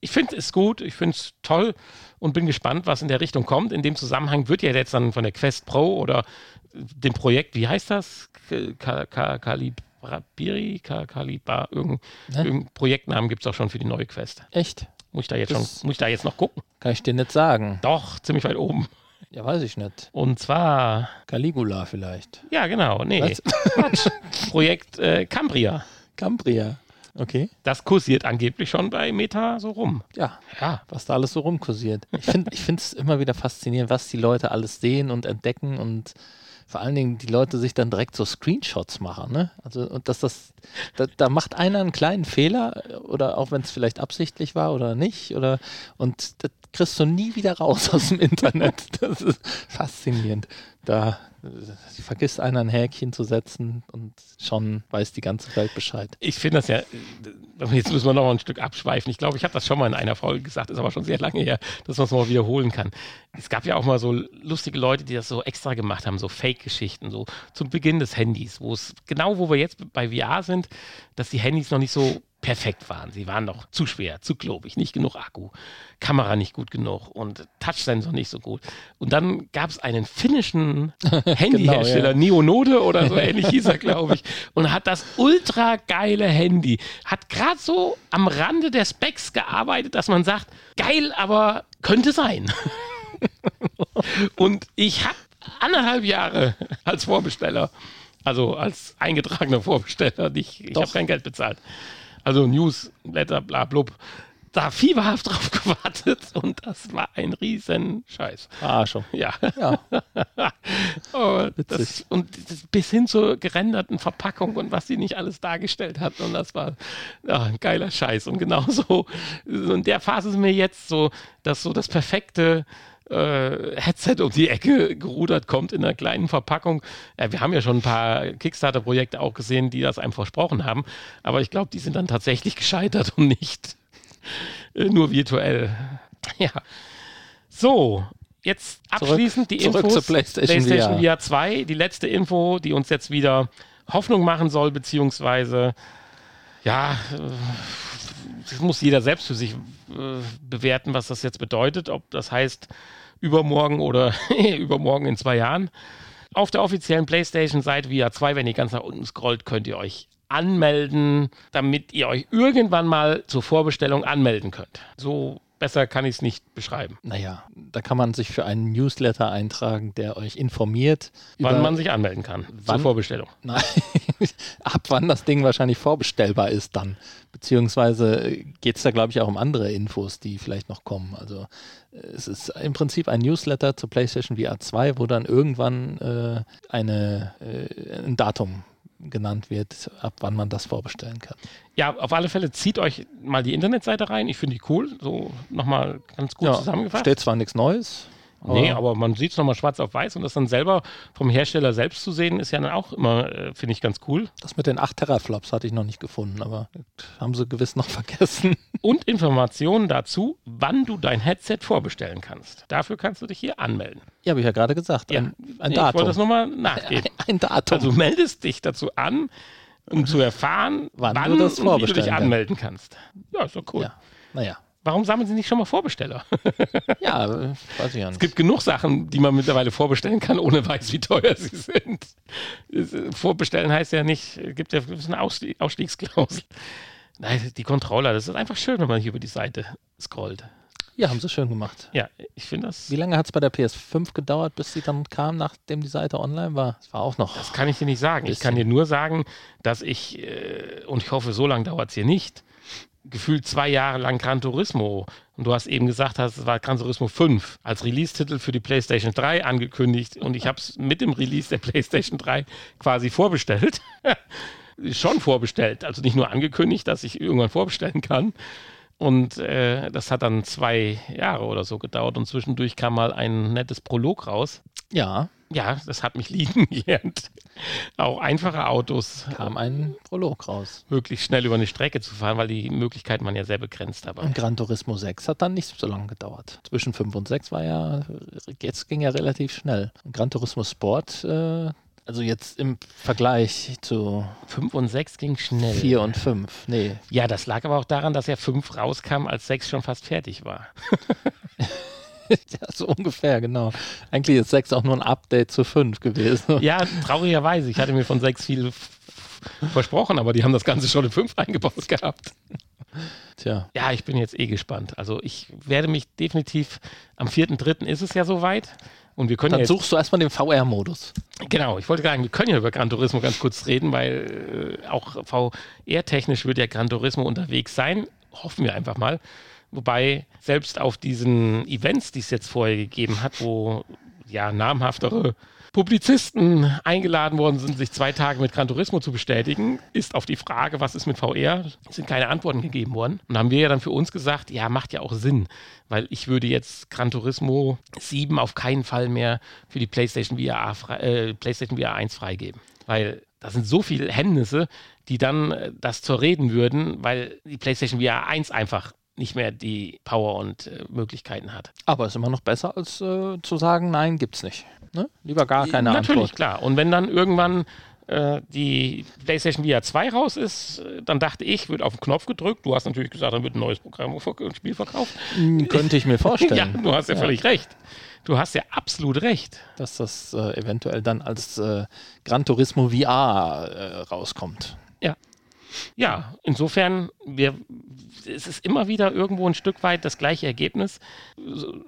ich finde es gut, ich finde es toll und bin gespannt, was in der Richtung kommt. In dem Zusammenhang wird ja jetzt dann von der Quest Pro oder dem Projekt, wie heißt das? Ka- Ka- Kalibri, Ka- Kalibar, irgendein, Ne? irgendein Projektnamen gibt es auch schon für die neue Quest. Echt? Muss ich da jetzt Das- schon, muss ich da jetzt noch gucken? Kann ich dir nicht sagen. Doch, ziemlich weit oben. Ja, weiß ich nicht. Und zwar, Caligula vielleicht. ja genau, nee? Quatsch. Projekt äh, Cambria. Cambria. Okay. Das kursiert angeblich schon bei Meta so rum. Ja, Ja, was da alles so rumkursiert. Ich finde es immer wieder faszinierend, was die Leute alles sehen und entdecken und vor allen Dingen die Leute sich dann direkt so Screenshots machen. Ne? Also, und dass das, da, da macht einer einen kleinen Fehler oder auch wenn es vielleicht absichtlich war oder nicht oder und das kriegst du nie wieder raus aus dem Internet. Das ist faszinierend. Da äh, vergisst einer ein Häkchen zu setzen und schon weiß die ganze Welt Bescheid. ich finde das ja, äh, jetzt müssen wir noch mal ein Stück abschweifen. Ich glaube, ich habe das schon mal in einer Folge gesagt, ist aber schon sehr lange her, dass man es mal wiederholen kann. Es gab ja auch mal so lustige Leute, die das so extra gemacht haben, so Fake-Geschichten, so zum Beginn des Handys, wo es genau, wo wir jetzt bei VR sind, dass die Handys noch nicht so perfekt waren. Sie waren noch zu schwer, zu klobig, nicht genug Akku, Kamera nicht gut genug und Touchsensor nicht so gut. Und dann gab es einen finnischen Handyhersteller, Neonode oder so ähnlich hieß er, glaube ich, und hat das ultra geile Handy, hat gerade so am Rande der Specs gearbeitet, dass man sagt, geil, aber könnte sein. und ich habe anderthalb Jahre als Vorbesteller, also als eingetragener Vorbesteller, nicht, ich habe kein Geld bezahlt. Also Newsletter, bla blub, da fieberhaft drauf gewartet und das war ein riesen Scheiß. Ah, schon. Ja. Ja. oh, das, und das bis hin zur gerenderten Verpackung und was sie nicht alles dargestellt hat. Und das war ja, ein geiler Scheiß. Und genauso, so in der Phase sind wir jetzt so, dass so das perfekte äh, Headset um die Ecke gerudert kommt in einer kleinen Verpackung. Ja, wir haben ja schon ein paar Kickstarter-Projekte auch gesehen, die das einem versprochen haben. Aber ich glaube, die sind dann tatsächlich gescheitert und nicht äh, nur virtuell. Ja. So, jetzt abschließend die zurück Infos. zur PlayStation VR. VR 2, die letzte Info, die uns jetzt wieder Hoffnung machen soll, beziehungsweise ja, äh, das muss jeder selbst für sich äh, bewerten, was das jetzt bedeutet, ob das heißt übermorgen oder übermorgen in zwei Jahren. Auf der offiziellen PlayStation-Seite VR 2, wenn ihr ganz nach unten scrollt, könnt ihr euch anmelden, damit ihr euch irgendwann mal zur Vorbestellung anmelden könnt. So besser kann ich es nicht beschreiben, Naja, da kann man sich für einen Newsletter eintragen, der euch informiert, wann man sich anmelden kann zur Wann? Vorbestellung. Nein, ab wann das Ding wahrscheinlich vorbestellbar ist dann. Beziehungsweise geht es da, glaube ich, auch um andere Infos, die vielleicht noch kommen. Also äh, es ist im Prinzip ein Newsletter zur PlayStation VR 2, wo dann irgendwann äh, eine, äh, ein Datum genannt wird, ab wann man das vorbestellen kann. Ja, auf alle Fälle zieht euch mal die Internetseite rein. Ich finde die cool. So nochmal ganz gut zusammengefasst. steht zwar nichts Neues, Nee, aber man sieht es nochmal schwarz auf weiß und das dann selber vom Hersteller selbst zu sehen, ist ja dann auch immer, äh, finde ich, ganz cool. das mit den 8 Teraflops hatte ich noch nicht gefunden, aber haben sie gewiss noch vergessen. Und Informationen dazu, wann du dein Headset vorbestellen kannst. Dafür kannst du dich hier anmelden. Ja, habe ich ja gerade gesagt. Ja. Ein, ein Nee, Ich Datum. wollte das nochmal nachgeben. ein Datum. Also du meldest dich dazu an, um zu erfahren, Wann wann, du das und wie du dich vorbestellen kannst. anmelden kannst. Ja, ist doch cool. ja, naja. Warum sammeln sie nicht schon mal Vorbesteller? Ja, weiß ich ja nicht. Es gibt genug Sachen, die man mittlerweile vorbestellen kann, ohne weiß, wie teuer sie sind. Es, Vorbestellen heißt ja nicht, es gibt ja eine Ausstieg, Ausstiegsklausel. Nein, die Controller, das ist einfach schön, wenn man hier über die Seite scrollt. Ja, haben sie schön gemacht. Ja, ich finde das. Wie lange hat es bei der PS5 gedauert, bis sie dann kam, nachdem die Seite online war? Das war auch noch. Das kann ich dir nicht sagen. Ich kann dir nur sagen, dass ich, äh, und ich hoffe, so lange dauert es hier nicht, gefühlt zwei Jahre lang Gran Turismo, und du hast eben gesagt, es war Gran Turismo 5 als Release-Titel für die PlayStation 3 angekündigt und ich habe es mit dem Release der PlayStation 3 quasi vorbestellt. Schon vorbestellt, also nicht nur angekündigt, dass ich irgendwann vorbestellen kann. Und äh, das hat dann zwei Jahre oder so gedauert und zwischendurch kam mal ein nettes Prolog raus. Ja, Ja, das hat mich lieben gelernt. Auch einfache Autos kam ein Prolog raus. möglichst schnell über eine Strecke zu fahren, weil die Möglichkeiten man ja sehr begrenzt dabei. Und Gran Turismo 6 hat dann nicht so lange gedauert. Zwischen 5 und 6 war ja, jetzt ging ja relativ schnell. Und Gran Turismo Sport, äh, also jetzt im Vergleich zu 5 und 6 ging schnell. 4 und 5, nee, Ja, das lag aber auch daran, dass ja 5 rauskam, als 6 schon fast fertig war. ja, so ungefähr, genau. Eigentlich ist 6 auch nur ein Update zu 5 gewesen. Ja, traurigerweise. Ich hatte mir von 6 viel versprochen, aber die haben das Ganze schon in 5 eingebaut gehabt. Tja, Ja, ich bin jetzt eh gespannt. Also ich werde mich definitiv, am 4.3. ist es ja soweit. Und wir können dann ja jetzt suchst du erstmal den VR-Modus. Genau, ich wollte sagen, wir können ja über Gran Turismo ganz kurz reden, weil äh, auch VR-technisch wird ja Gran Turismo unterwegs sein. Hoffen wir einfach mal. Wobei selbst auf diesen Events, die es jetzt vorher gegeben hat, wo ja namhaftere Publizisten eingeladen worden sind, sich zwei Tage mit Gran Turismo zu bestätigen, ist auf die Frage, was ist mit VR, sind keine Antworten gegeben worden. Und haben wir ja dann für uns gesagt, ja, macht ja auch Sinn, weil ich würde jetzt Gran Turismo 7 auf keinen Fall mehr für die PlayStation VR, äh, PlayStation VR 1 freigeben. Weil da sind so viele Hemmnisse, die dann äh, das zur reden würden, weil die PlayStation VR 1 einfach nicht mehr die Power und äh, Möglichkeiten hat. Aber ist immer noch besser, als äh, zu sagen, nein, gibt's nicht. Ne? Lieber gar keine Natürlich, Antwort. klar. Und wenn dann irgendwann äh, die PlayStation VR 2 raus ist, äh, dann dachte ich, wird auf den Knopf gedrückt. Du hast natürlich gesagt, dann wird ein neues Programm ein Spiel verkauft. Hm, Könnte ich mir Ja, vorstellen, du hast ja, völlig recht. Du hast ja absolut recht. dass das äh, eventuell dann als äh, Gran Turismo VR äh, rauskommt. Ja, insofern, wir, es ist immer wieder irgendwo ein Stück weit das gleiche Ergebnis.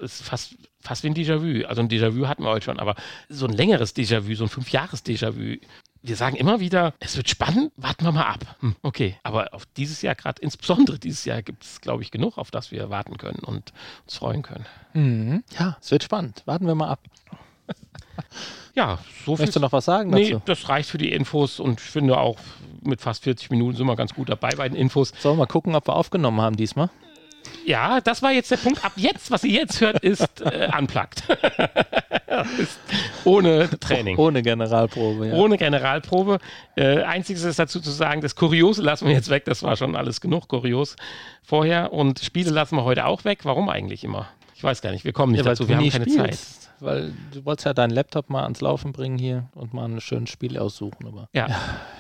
Es ist fast, fast wie ein Déjà-vu. Also ein Déjà-vu hatten wir heute schon, aber so ein längeres Déjà-vu, so ein Fünf-Jahres-Déjà-vu wir sagen immer wieder, es wird spannend, warten wir mal ab. Hm, okay, aber auf dieses Jahr, gerade insbesondere dieses Jahr, gibt es, glaube ich, genug, auf das wir warten können und uns freuen können. Mhm. Ja, es wird spannend. Warten wir mal ab. Ja, so viel. Möchtest du noch was sagen Nee, dazu? das reicht für die Infos und ich finde auch mit fast 40 Minuten sind wir ganz gut dabei bei den Infos. Sollen wir mal gucken, ob wir aufgenommen haben diesmal? Ja, das war jetzt der Punkt. Ab jetzt, was ihr jetzt hört, ist äh, unplugged. ist ohne Training. Ohne Generalprobe, ja. Ohne Generalprobe. Äh, einziges ist dazu zu sagen, das Kuriose lassen wir jetzt weg. Das war schon alles genug kurios vorher. Und Spiele lassen wir heute auch weg. Warum eigentlich immer? Ich weiß gar nicht. Wir kommen nicht Ja, dazu. Wir haben keine spielst. Zeit. Weil du wolltest ja deinen Laptop mal ans Laufen bringen hier und mal ein schönes Spiel aussuchen, aber Ja.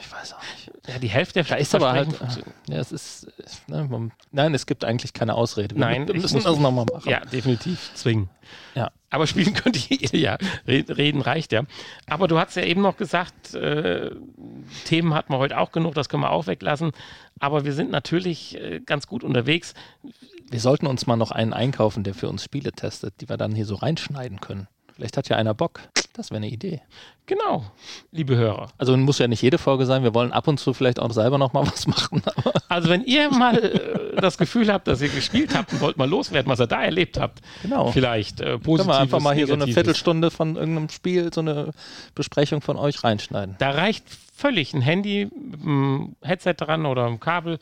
ich weiß auch nicht. ja, die Hälfte der Da ist aber halt, funktioniert. ja, es ist, ne, man, nein, es gibt eigentlich keine Ausrede. Wir Nein, wir ich müssen das nochmal machen. Ja, definitiv zwingen. Ja. Aber spielen könnt ihr ja. Re- Reden reicht ja. Aber du hast ja eben noch gesagt, äh, Themen hatten wir heute auch genug, das können wir auch weglassen. Aber wir sind natürlich äh, ganz gut unterwegs. Wir sollten uns mal noch einen einkaufen, der für uns Spiele testet, die wir dann hier so reinschneiden können. Vielleicht hat ja einer Bock. Das wäre eine Idee. Genau, liebe Hörer. Also muss ja nicht jede Folge sein. Wir wollen ab und zu vielleicht auch selber noch mal was machen. Also wenn ihr mal äh, das Gefühl habt, dass ihr gespielt habt und wollt mal loswerden, was ihr da erlebt habt, genau. vielleicht äh, Können positiv. wir einfach mal hier so eine Viertelstunde von irgendeinem Spiel, so eine Besprechung von euch reinschneiden. Da reicht völlig ein Handy mit einem Headset dran oder einem Kabel.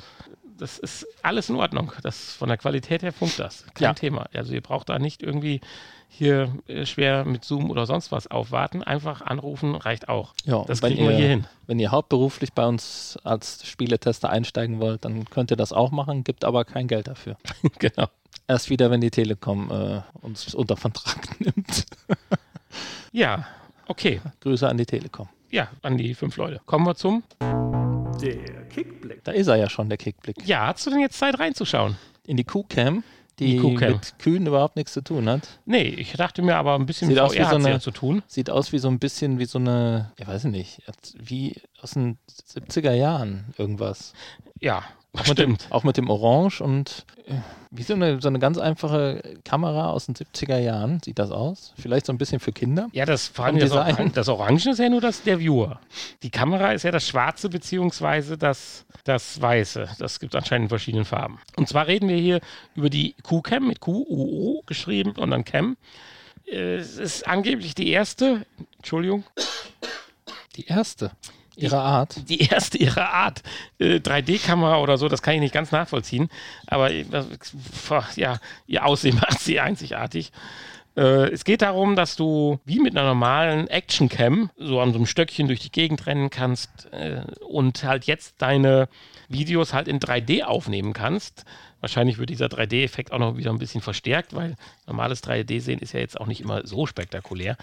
Das ist alles in Ordnung. Das von der Qualität her funkt das. Kein Ja. Thema. Also ihr braucht da nicht irgendwie hier äh, schwer mit Zoom oder sonst was aufwarten. Einfach anrufen reicht auch. Ja, das kriegen wir hier hin. Wenn ihr hauptberuflich bei uns als Spieletester einsteigen wollt, dann könnt ihr das auch machen, gibt aber kein Geld dafür. genau. Erst wieder, wenn die Telekom äh, uns unter Vertrag nimmt. Ja, okay. Grüße an die Telekom. Ja, an die fünf Leute. Kommen wir zum. Der Kickblick. Da ist er ja schon, der Kickblick. Ja, hast du denn jetzt Zeit reinzuschauen? In die Q-Cam, die Die Q-Cam. mit Kühen überhaupt nichts zu tun hat. Nee, ich dachte mir aber ein bisschen Sieht mit aus wie VR so eine- ja zu tun. Sieht aus wie so ein bisschen wie so eine, ich weiß nicht, wie aus den 70er Jahren irgendwas. Ja, Auch mit, dem, stimmt. auch mit dem Orange und äh, wie so eine, so eine ganz einfache Kamera aus den 70er Jahren sieht das aus. Vielleicht so ein bisschen für Kinder. Ja, das vor allem das. Orange, das Orange ist ja nur das der Viewer. Die Kamera ist ja das Schwarze beziehungsweise das, das Weiße. Das gibt es anscheinend in verschiedenen Farben. Und zwar reden wir hier über die Q-Cam mit Q-U-O geschrieben und dann Cam. Äh, Es ist angeblich die erste, Entschuldigung, Die erste ihrer Art. die erste ihrer Art. Äh, 3D-Kamera oder so, das kann ich nicht ganz nachvollziehen. Aber äh, ja, ihr Aussehen macht sie einzigartig. Äh, es geht darum, dass du wie mit einer normalen Action-Cam so an so einem Stöckchen durch die Gegend rennen kannst äh, und halt jetzt deine Videos halt in 3D aufnehmen kannst. Wahrscheinlich wird dieser 3D-Effekt auch noch wieder ein bisschen verstärkt, weil normales 3D-Sehen ist ja jetzt auch nicht immer so spektakulär.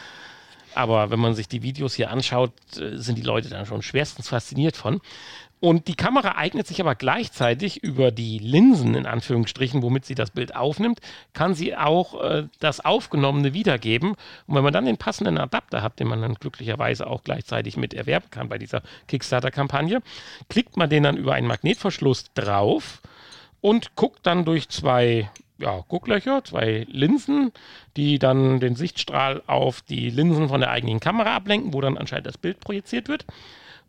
Aber wenn man sich die Videos hier anschaut, äh, sind die Leute dann schon schwerstens fasziniert von. Und die Kamera eignet sich aber gleichzeitig über die Linsen, in Anführungsstrichen, womit sie das Bild aufnimmt, kann sie auch äh, das Aufgenommene wiedergeben. Und wenn man dann den passenden Adapter hat, den man dann glücklicherweise auch gleichzeitig mit erwerben kann bei dieser Kickstarter-Kampagne, klickt man den dann über einen Magnetverschluss drauf und guckt dann durch zwei ja, Gucklöcher, zwei Linsen, die dann den Sichtstrahl auf die Linsen von der eigenen Kamera ablenken, wo dann anscheinend das Bild projiziert wird.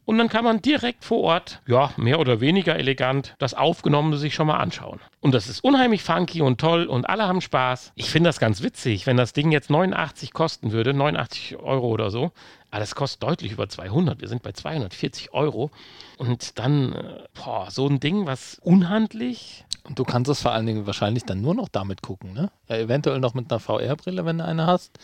Und dann kann man direkt vor Ort, ja, mehr oder weniger elegant, das Aufgenommene sich schon mal anschauen. Und das ist unheimlich funky und toll und alle haben Spaß. Ich finde das ganz witzig, wenn das Ding jetzt 89 kosten würde, 89 Euro oder so. Aber das kostet deutlich über 200. Wir sind bei 240 Euro. Und dann, äh, boah, so ein Ding, was unhandlich, Und du kannst es vor allen Dingen wahrscheinlich dann nur noch damit gucken, ne? Ja, eventuell noch mit einer VR-Brille, wenn du eine hast.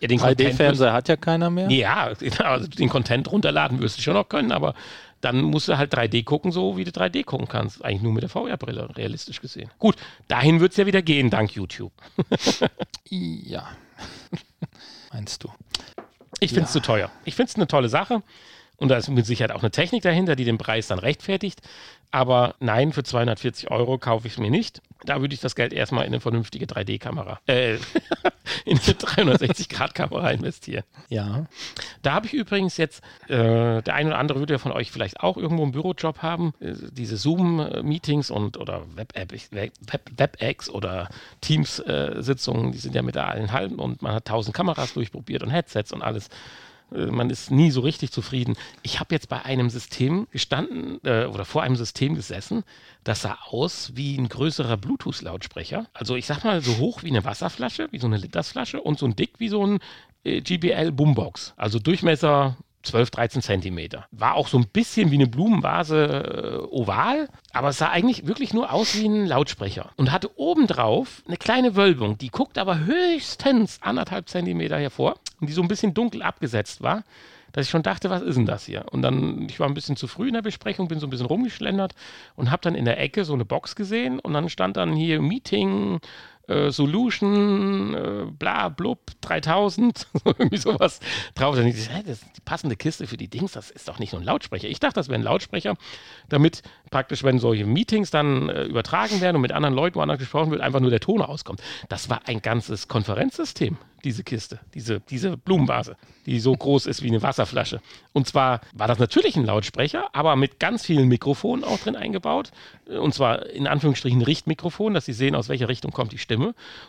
ja, den Content wirst- 3D-Fernseher hat ja keiner mehr. Ja, genau, also den Content runterladen wirst du schon noch können, aber dann musst du halt 3D gucken, so wie du 3D gucken kannst. Eigentlich nur mit der VR-Brille, realistisch gesehen. Gut, dahin wird es ja wieder gehen, dank YouTube. Ja. Meinst du? Ich finde es zu teuer. Ich finde es eine tolle Sache. Und da ist mit Sicherheit auch eine Technik dahinter, die den Preis dann rechtfertigt. Aber nein, für 240 Euro kaufe ich es mir nicht. Da würde ich das Geld erstmal in eine vernünftige 3D-Kamera, äh, in eine 360-Grad-Kamera investieren. Ja. Da habe ich übrigens jetzt, äh, der eine oder andere würde ja von euch vielleicht auch irgendwo einen Bürojob haben, äh, diese Zoom-Meetings und oder Web-Apps Web, Web oder Teams-Sitzungen, die sind ja mit allen halben und man hat tausend Kameras durchprobiert und Headsets und alles. Äh, man ist nie so richtig zufrieden. Ich habe jetzt bei einem System gestanden äh, oder vor einem System gesessen, das sah aus wie ein größerer Bluetooth-Lautsprecher. Also ich sag mal so hoch wie eine Wasserflasche, wie so eine Litersflasche und so dick wie so ein äh, GBL Boombox. Also Durchmesser 12, 13 Zentimeter. War auch so ein bisschen wie eine Blumenvase äh, oval, aber es sah eigentlich wirklich nur aus wie ein Lautsprecher und hatte obendrauf eine kleine Wölbung, die guckt aber höchstens anderthalb Zentimeter hervor und die so ein bisschen dunkel abgesetzt war dass ich schon dachte, was ist denn das hier? Und dann, ich war ein bisschen zu früh in der Besprechung, bin so ein bisschen rumgeschlendert und habe dann in der Ecke so eine Box gesehen und dann stand dann hier Meeting, äh, Solution, äh, bla, blub, 3000, irgendwie sowas drauf. Dann ich, hä, das ist die passende Kiste für die Dings, das ist doch nicht nur ein Lautsprecher. Ich dachte, das wäre ein Lautsprecher, damit praktisch, wenn solche Meetings dann äh, übertragen werden und mit anderen Leuten woanders gesprochen wird, einfach nur der Ton auskommt. Das war ein ganzes Konferenzsystem diese Kiste, diese, diese Blumenvase, die so groß ist wie eine Wasserflasche. Und zwar war das natürlich ein Lautsprecher, aber mit ganz vielen Mikrofonen auch drin eingebaut. Und zwar in Anführungsstrichen Richtmikrofon, dass Sie sehen, aus welcher Richtung kommt die Stimme.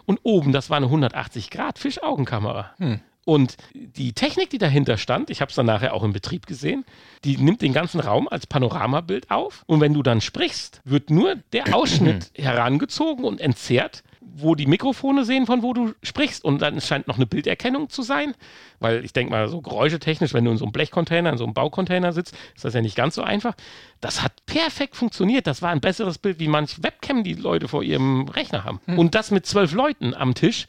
Und oben, das war eine 180-Grad-Fischaugenkamera. Hm. Und die Technik, die dahinter stand, ich habe es dann nachher auch im Betrieb gesehen, die nimmt den ganzen Raum als Panoramabild auf. Und wenn du dann sprichst, wird nur der Ausschnitt herangezogen und entzerrt wo die Mikrofone sehen, von wo du sprichst. Und dann scheint noch eine Bilderkennung zu sein, weil ich denke mal, so geräuschetechnisch, wenn du in so einem Blechcontainer, in so einem Baucontainer sitzt, ist das ja nicht ganz so einfach. Das hat perfekt funktioniert. Das war ein besseres Bild, wie manch Webcam die Leute vor ihrem Rechner haben. Hm. Und das mit zwölf Leuten am Tisch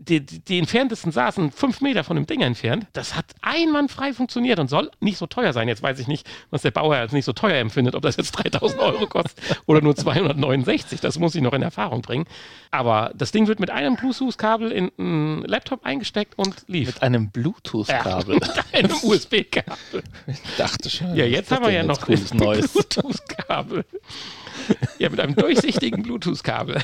die, die, die, entferntesten saßen fünf Meter von dem Ding entfernt. Das hat einwandfrei funktioniert und soll nicht so teuer sein. Jetzt weiß ich nicht, was der Bauherr als nicht so teuer empfindet, ob das jetzt 3000 Euro kostet oder nur 269. Das muss ich noch in Erfahrung bringen. Aber das Ding wird mit einem Bluetooth-Kabel in einen Laptop eingesteckt und lief. Mit einem Bluetooth-Kabel? Ja, mit einem USB-Kabel. Ich dachte schon. Ja, jetzt haben wir ja noch ein Bluetooth-Kabel. Ja, mit einem durchsichtigen Bluetooth-Kabel.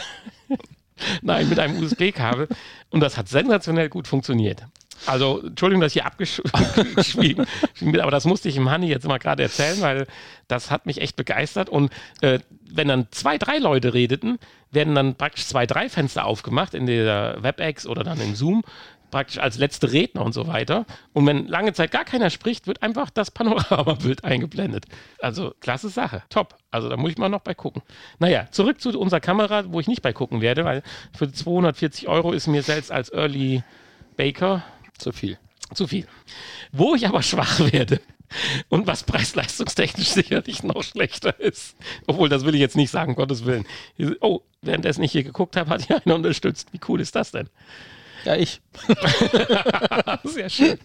Nein, mit einem USB-Kabel. Und das hat sensationell gut funktioniert. Also, Entschuldigung, dass ich hier abgeschwiegen bin, aber das musste ich im Honey jetzt mal gerade erzählen, weil das hat mich echt begeistert. Und äh, wenn dann zwei, drei Leute redeten, werden dann praktisch zwei, drei Fenster aufgemacht in der WebEx oder dann im Zoom praktisch als letzte Redner und so weiter. Und wenn lange Zeit gar keiner spricht, wird einfach das Panoramabild eingeblendet. Also klasse Sache, top. Also da muss ich mal noch bei gucken. Naja, zurück zu unserer Kamera, wo ich nicht bei gucken werde, weil für 240 Euro ist mir selbst als Early Baker zu viel. Zu viel. Wo ich aber schwach werde, und was preis-leistungstechnisch sicherlich noch schlechter ist. Obwohl, das will ich jetzt nicht sagen, Gottes Willen. Oh, währenddessen ich hier geguckt habe, hat hier einer unterstützt. Wie cool ist das denn? Ja, ich. Sehr schön.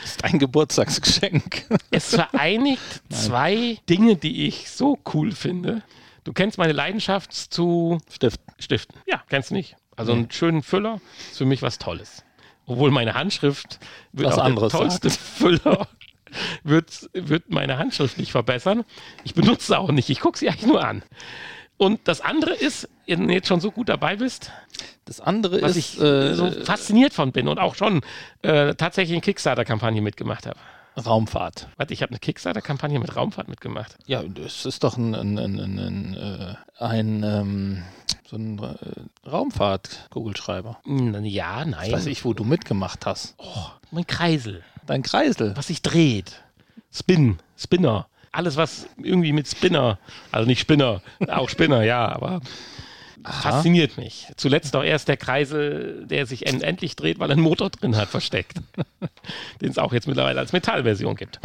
Das ist ein Geburtstagsgeschenk. Es vereinigt Nein. zwei Dinge, die ich so cool finde. Du kennst meine Leidenschaft zu Stiften. Stiften. Ja, kennst du nicht. Also nee. einen schönen Füller ist für mich was Tolles. Obwohl meine Handschrift wird was anderes der tollste sagt. Füller wird, wird meine Handschrift nicht verbessern. Ich benutze sie auch nicht. Ich gucke sie eigentlich nur an. Und das andere ist, wenn du jetzt schon so gut dabei bist, das andere was ist, ich äh, so fasziniert von bin und auch schon äh, tatsächlich eine Kickstarter-Kampagne mitgemacht habe. Raumfahrt. Warte, ich habe eine Kickstarter-Kampagne mit Raumfahrt mitgemacht. Ja, das ist doch ein, ein, ein, ein, äh, ein ähm, so ein äh, Raumfahrt-Kugelschreiber. Ja, nein. Das weiß ich, wo du mitgemacht hast. Oh, mein Kreisel. Dein Kreisel. Was sich dreht. Spin, Spinner alles, was irgendwie mit Spinner, also nicht Spinner, auch Spinner, ja, aber Aha. fasziniert mich. Zuletzt auch erst der Kreisel, der sich endlich dreht, weil er einen Motor drin hat, versteckt. Den es auch jetzt mittlerweile als Metallversion gibt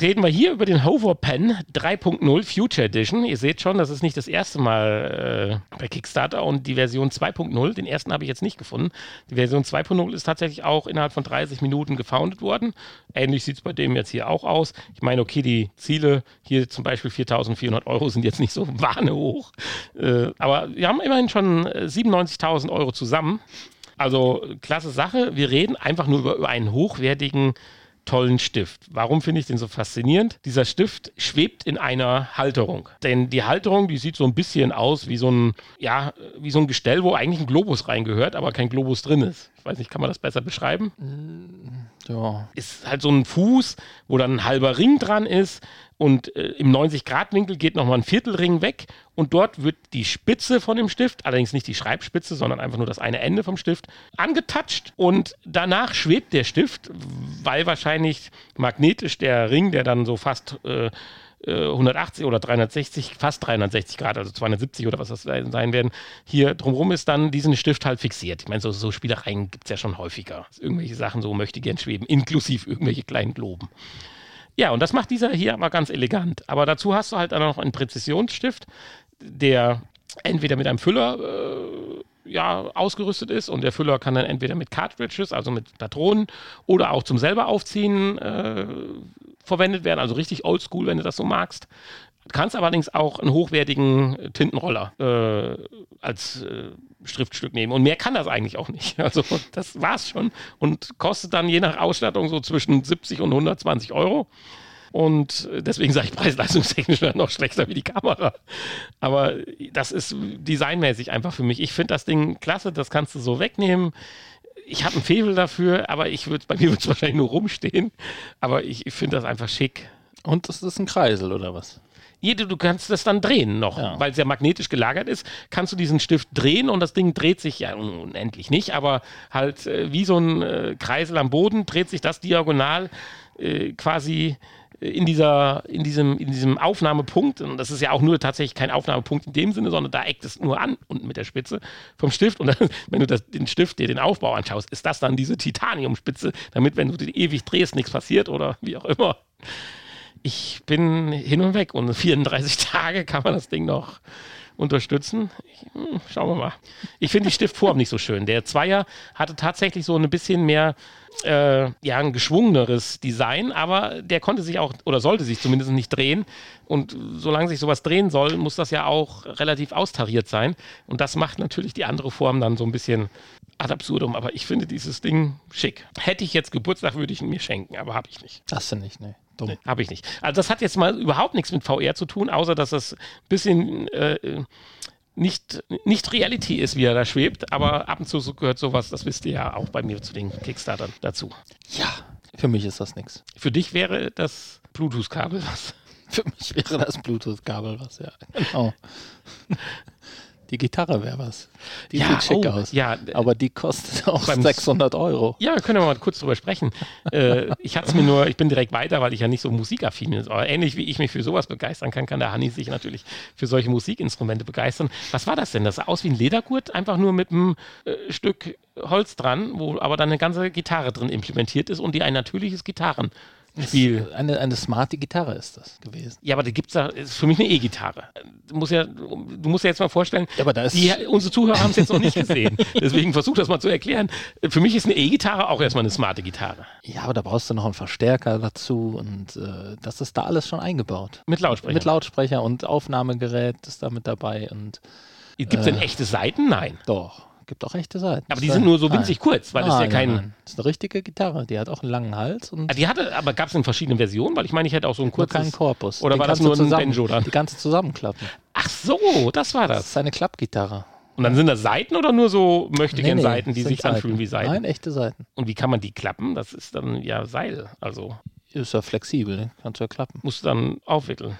reden wir hier über den Hover Pen 3.0 Future Edition. Ihr seht schon, das ist nicht das erste Mal äh, bei Kickstarter und die Version 2.0, den ersten habe ich jetzt nicht gefunden. Die Version 2.0 ist tatsächlich auch innerhalb von 30 Minuten gefoundet worden. Ähnlich sieht es bei dem jetzt hier auch aus. Ich meine, okay, die Ziele hier zum Beispiel 4.400 Euro sind jetzt nicht so wahne hoch. Äh, aber wir haben immerhin schon 97.000 äh, Euro zusammen. Also klasse Sache. Wir reden einfach nur über, über einen hochwertigen tollen Stift. Warum finde ich den so faszinierend? Dieser Stift schwebt in einer Halterung. Denn die Halterung, die sieht so ein bisschen aus wie so ein, ja, wie so ein Gestell, wo eigentlich ein Globus reingehört, aber kein Globus drin ist. Ich weiß nicht, kann man das besser beschreiben? Ja. Ist halt so ein Fuß, wo dann ein halber Ring dran ist Und äh, im 90-Grad-Winkel geht nochmal ein Viertelring weg und dort wird die Spitze von dem Stift, allerdings nicht die Schreibspitze, sondern einfach nur das eine Ende vom Stift, angetatscht und danach schwebt der Stift, weil wahrscheinlich magnetisch der Ring, der dann so fast äh, 180 äh, oder 360, fast 360 Grad, also 270 oder was das sein werden, hier drumherum ist dann diesen Stift halt fixiert. Ich meine, so, so Spielereien gibt es ja schon häufiger. Irgendwelche Sachen so möchte gern schweben, inklusive irgendwelche kleinen Globen. Ja, und das macht dieser hier aber ganz elegant. Aber dazu hast du halt dann noch einen Präzisionsstift, der entweder mit einem Füller äh, ja, ausgerüstet ist und der Füller kann dann entweder mit Cartridges, also mit Patronen oder auch zum selber aufziehen äh, verwendet werden, also richtig oldschool, wenn du das so magst. Du kannst allerdings auch einen hochwertigen Tintenroller äh, als äh, Schriftstück nehmen. Und mehr kann das eigentlich auch nicht. Also das war's schon. Und kostet dann je nach Ausstattung so zwischen 70 und 120 Euro. Und deswegen sage ich preis-leistungstechnisch noch schlechter wie die Kamera. Aber das ist designmäßig einfach für mich. Ich finde das Ding klasse, das kannst du so wegnehmen ich habe einen Febel dafür, aber ich würde bei mir wird es wahrscheinlich nur rumstehen. Aber ich, ich finde das einfach schick. Und das ist ein Kreisel oder was? Jede, du kannst das dann drehen noch, ja. weil es ja magnetisch gelagert ist, kannst du diesen Stift drehen und das Ding dreht sich ja unendlich nicht, aber halt äh, wie so ein äh, Kreisel am Boden dreht sich das diagonal äh, quasi in, dieser, in, diesem, in diesem Aufnahmepunkt, und das ist ja auch nur tatsächlich kein Aufnahmepunkt in dem Sinne, sondern da eckt es nur an unten mit der Spitze vom Stift. Und dann, wenn du das, den Stift dir den Aufbau anschaust, ist das dann diese Titaniumspitze, damit, wenn du den ewig drehst, nichts passiert oder wie auch immer. Ich bin hin und weg und 34 Tage kann man das Ding noch unterstützen. Ich, hm, schauen wir mal. Ich finde die Stiftform nicht so schön. Der Zweier hatte tatsächlich so ein bisschen mehr äh, ja, ein geschwungeneres Design, aber der konnte sich auch oder sollte sich zumindest nicht drehen. Und solange sich sowas drehen soll, muss das ja auch relativ austariert sein. Und das macht natürlich die andere Form dann so ein bisschen ad absurdum. Aber ich finde dieses Ding schick. Hätte ich jetzt Geburtstag, würde ich ihn mir schenken, aber habe ich nicht. Hast du nicht, ne? Nee, habe ich nicht. Also das hat jetzt mal überhaupt nichts mit VR zu tun, außer dass das ein bisschen äh, nicht, nicht Reality ist, wie er da schwebt, aber ab und zu gehört sowas, das wisst ihr ja auch bei mir zu den Kickstartern dazu. Ja, für mich ist das nichts. Für dich wäre das Bluetooth-Kabel was? Für mich wäre das Bluetooth-Kabel was, ja. Genau. Die Gitarre wäre was. Die ja, sieht schick oh, aus. Ja, aber die kostet auch 600 Euro. Ja, können wir mal kurz drüber sprechen. äh, ich hatte mir nur, ich bin direkt weiter, weil ich ja nicht so musikaffin bin. Aber ähnlich wie ich mich für sowas begeistern kann, kann der Hanni sich natürlich für solche Musikinstrumente begeistern. Was war das denn? Das sah aus wie ein Ledergurt, einfach nur mit einem äh, Stück Holz dran, wo aber dann eine ganze Gitarre drin implementiert ist und die ein natürliches Gitarren Spiel. Eine, eine smarte Gitarre ist das gewesen. Ja, aber da gibt es da, ist für mich eine E-Gitarre. Du musst ja, du musst ja jetzt mal vorstellen, ja, aber da die, unsere Zuhörer haben es jetzt noch nicht gesehen. Deswegen versuch das mal zu erklären. Für mich ist eine E-Gitarre auch erstmal eine smarte Gitarre. Ja, aber da brauchst du noch einen Verstärker dazu und äh, das ist da alles schon eingebaut. Mit Lautsprecher. Mit Lautsprecher und Aufnahmegerät ist da mit dabei und. Gibt es denn äh, echte Seiten? Nein. Doch gibt auch echte Seiten. Aber die sind nur so winzig nein. kurz, weil es ja kein. Nein. Das ist eine richtige Gitarre, die hat auch einen langen Hals. Und ah, die hatte, aber gab es in verschiedenen Versionen? Weil ich meine, ich hätte auch so einen kurzen. keinen Korpus. Oder Den war das nur zusammen, ein Banjo dann? Die ganze zusammenklappen. Ach so, das war das. Das ist eine Klappgitarre. Und dann sind das Seiten oder nur so möchte nee, nee, Seiten, die sich Seiten. anfühlen wie Seiten? Nein, echte Seiten. Und wie kann man die klappen? Das ist dann ja Seil, also. Ist ja flexibel, ne? kannst du ja klappen. Musst du dann aufwickeln.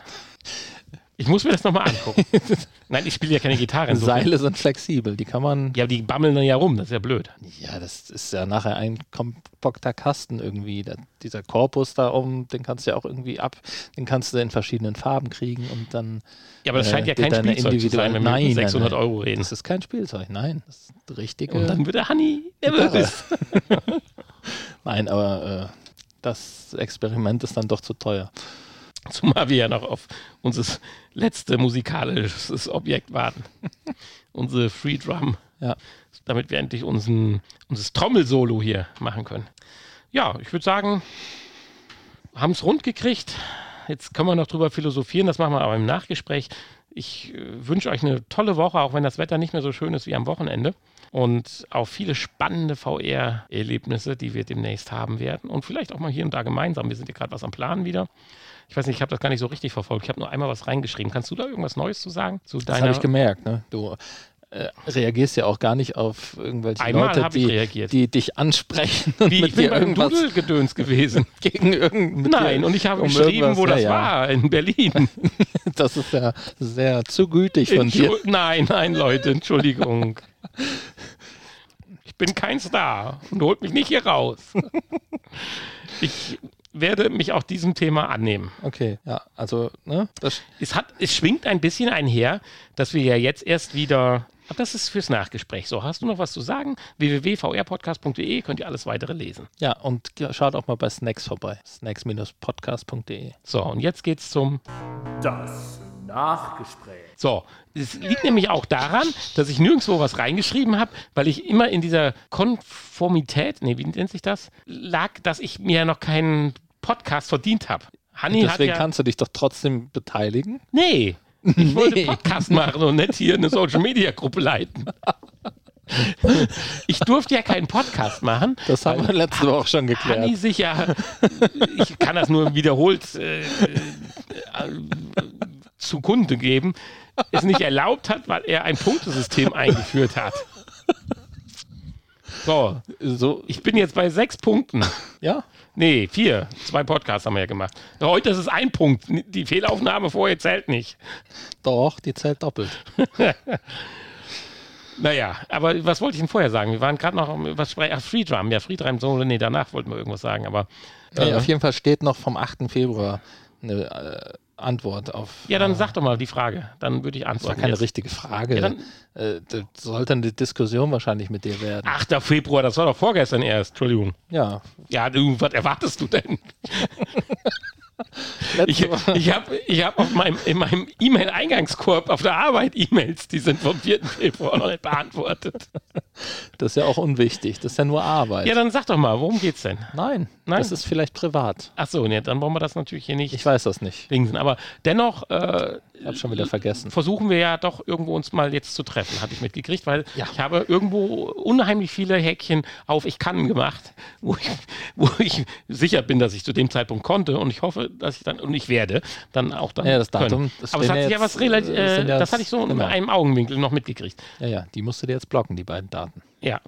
Ich muss mir das nochmal angucken. Nein, ich spiele ja keine Gitarre. Seile sind flexibel, die kann man. Ja, die bammeln dann ja rum, das ist ja blöd. Ja, das ist ja nachher ein kompakter Kasten irgendwie. Da, dieser Korpus da oben, den kannst du ja auch irgendwie ab, den kannst du in verschiedenen Farben kriegen und dann. Ja, aber das scheint ja äh, kein Spielzeug zu sein, wenn wir nein, 600 nein, Euro reden. Das ist kein Spielzeug, nein. Das ist richtig. Und dann wird der Honey nervös. nein, aber äh, das Experiment ist dann doch zu teuer. Zumal wir ja noch auf unser letzte musikalisches Objekt warten. Unsere Free Drum. Ja. Damit wir endlich unseren, unser Trommelsolo hier machen können. Ja, ich würde sagen, haben es rund gekriegt. Jetzt können wir noch drüber philosophieren, das machen wir aber im Nachgespräch. Ich äh, wünsche euch eine tolle Woche, auch wenn das Wetter nicht mehr so schön ist wie am Wochenende. Und auch viele spannende VR-Erlebnisse, die wir demnächst haben werden. Und vielleicht auch mal hier und da gemeinsam. Wir sind ja gerade was am Plan wieder. Ich weiß nicht, ich habe das gar nicht so richtig verfolgt. Ich habe nur einmal was reingeschrieben. Kannst du da irgendwas Neues zu sagen? Zu das habe ich gemerkt. Ne? Du, äh, reagierst ja auch gar nicht auf irgendwelche Einmal Leute, die, die dich ansprechen und Wie, mit ich bin dir beim irgendwas Dudelgedöns gewesen. gegen irgend, Nein, und ich habe um geschrieben, wo das ja, war, in Berlin. Das ist ja sehr zu gütig von dir. Entschu- Nein, nein, Leute, Entschuldigung. Ich bin kein Star und holt mich nicht hier raus. Ich werde mich auch diesem Thema annehmen. Okay, ja, also, ne, das, Es, hat, es schwingt ein bisschen einher, dass wir ja jetzt erst wieder. Aber das ist fürs Nachgespräch. So, hast du noch was zu sagen? www.vrpodcast.de könnt ihr alles weitere lesen. ja, und schaut auch mal bei Snacks vorbei. Snacks-podcast.de. So, und jetzt geht's zum Das Nachgespräch. So, es liegt nämlich auch daran, dass ich nirgendwo was reingeschrieben habe, weil ich immer in dieser Konformität, nee, wie nennt sich das, lag, dass ich mir ja noch keinen Podcast verdient habe. Hanni hat Deswegen ja, kannst du dich doch trotzdem beteiligen. nee, ich wollte Nee. Podcast machen und nicht hier eine Social Media Gruppe leiten. Ich durfte ja keinen Podcast machen. Das haben wir letzte Woche schon geklärt. Hanni sich ja, ich kann das nur wiederholt äh, äh, zugrunde geben, es nicht erlaubt hat, weil er ein Punktesystem eingeführt hat. So, So, ich bin jetzt bei sechs Punkten. ja, Nee, vier. Zwei Podcasts haben wir ja gemacht. Heute ist es ein Punkt. Die Fehlaufnahme vorher zählt nicht. doch, die zählt doppelt. Naja, aber was wollte ich denn vorher sagen? Wir waren gerade noch, was sprech- ach, Free Drum. Ja, Free Drum, so, nee, danach wollten wir irgendwas sagen, aber. Nee, äh, auf jeden Fall steht noch vom 8. Februar eine äh, Antwort auf. ja, dann äh, sag doch mal die Frage. Dann würde ich Das war antworten. keine jetzt. richtige Frage. Ja, dann- äh, das sollte eine Diskussion wahrscheinlich mit dir werden. 8. Februar, das war doch vorgestern erst. Entschuldigung. Ja. Ja, du, was erwartest du denn? Ich, ich habe ich hab auf meinem, in meinem E-Mail-Eingangskorb auf der Arbeit E-Mails, die sind vom 4. Februar noch nicht beantwortet. das ist ja auch unwichtig. Das ist ja nur Arbeit. Ja, dann sag doch mal, worum geht's denn? Nein, Nein? das ist vielleicht privat. Ach so, nee, dann wollen wir das natürlich hier nicht Ich weiß das nicht. dingsen. Aber dennoch äh, Ich habe schon wieder vergessen. versuchen wir ja doch irgendwo uns mal jetzt zu treffen, hatte ich mitgekriegt, weil Ja. ich habe irgendwo unheimlich viele Häkchen auf Ich kann gemacht, wo ich, wo ich sicher bin, dass ich zu dem Zeitpunkt konnte und ich hoffe, dass ich dann, und ich werde, dann auch dann Ja, das. Datum, das Aber es hat ja sich ja was relativ, äh, äh, das jetzt- hatte ich so in genau. einem Augenwinkel noch mitgekriegt. Ja, ja, die musst du dir jetzt blocken, die beiden Daten. Ja,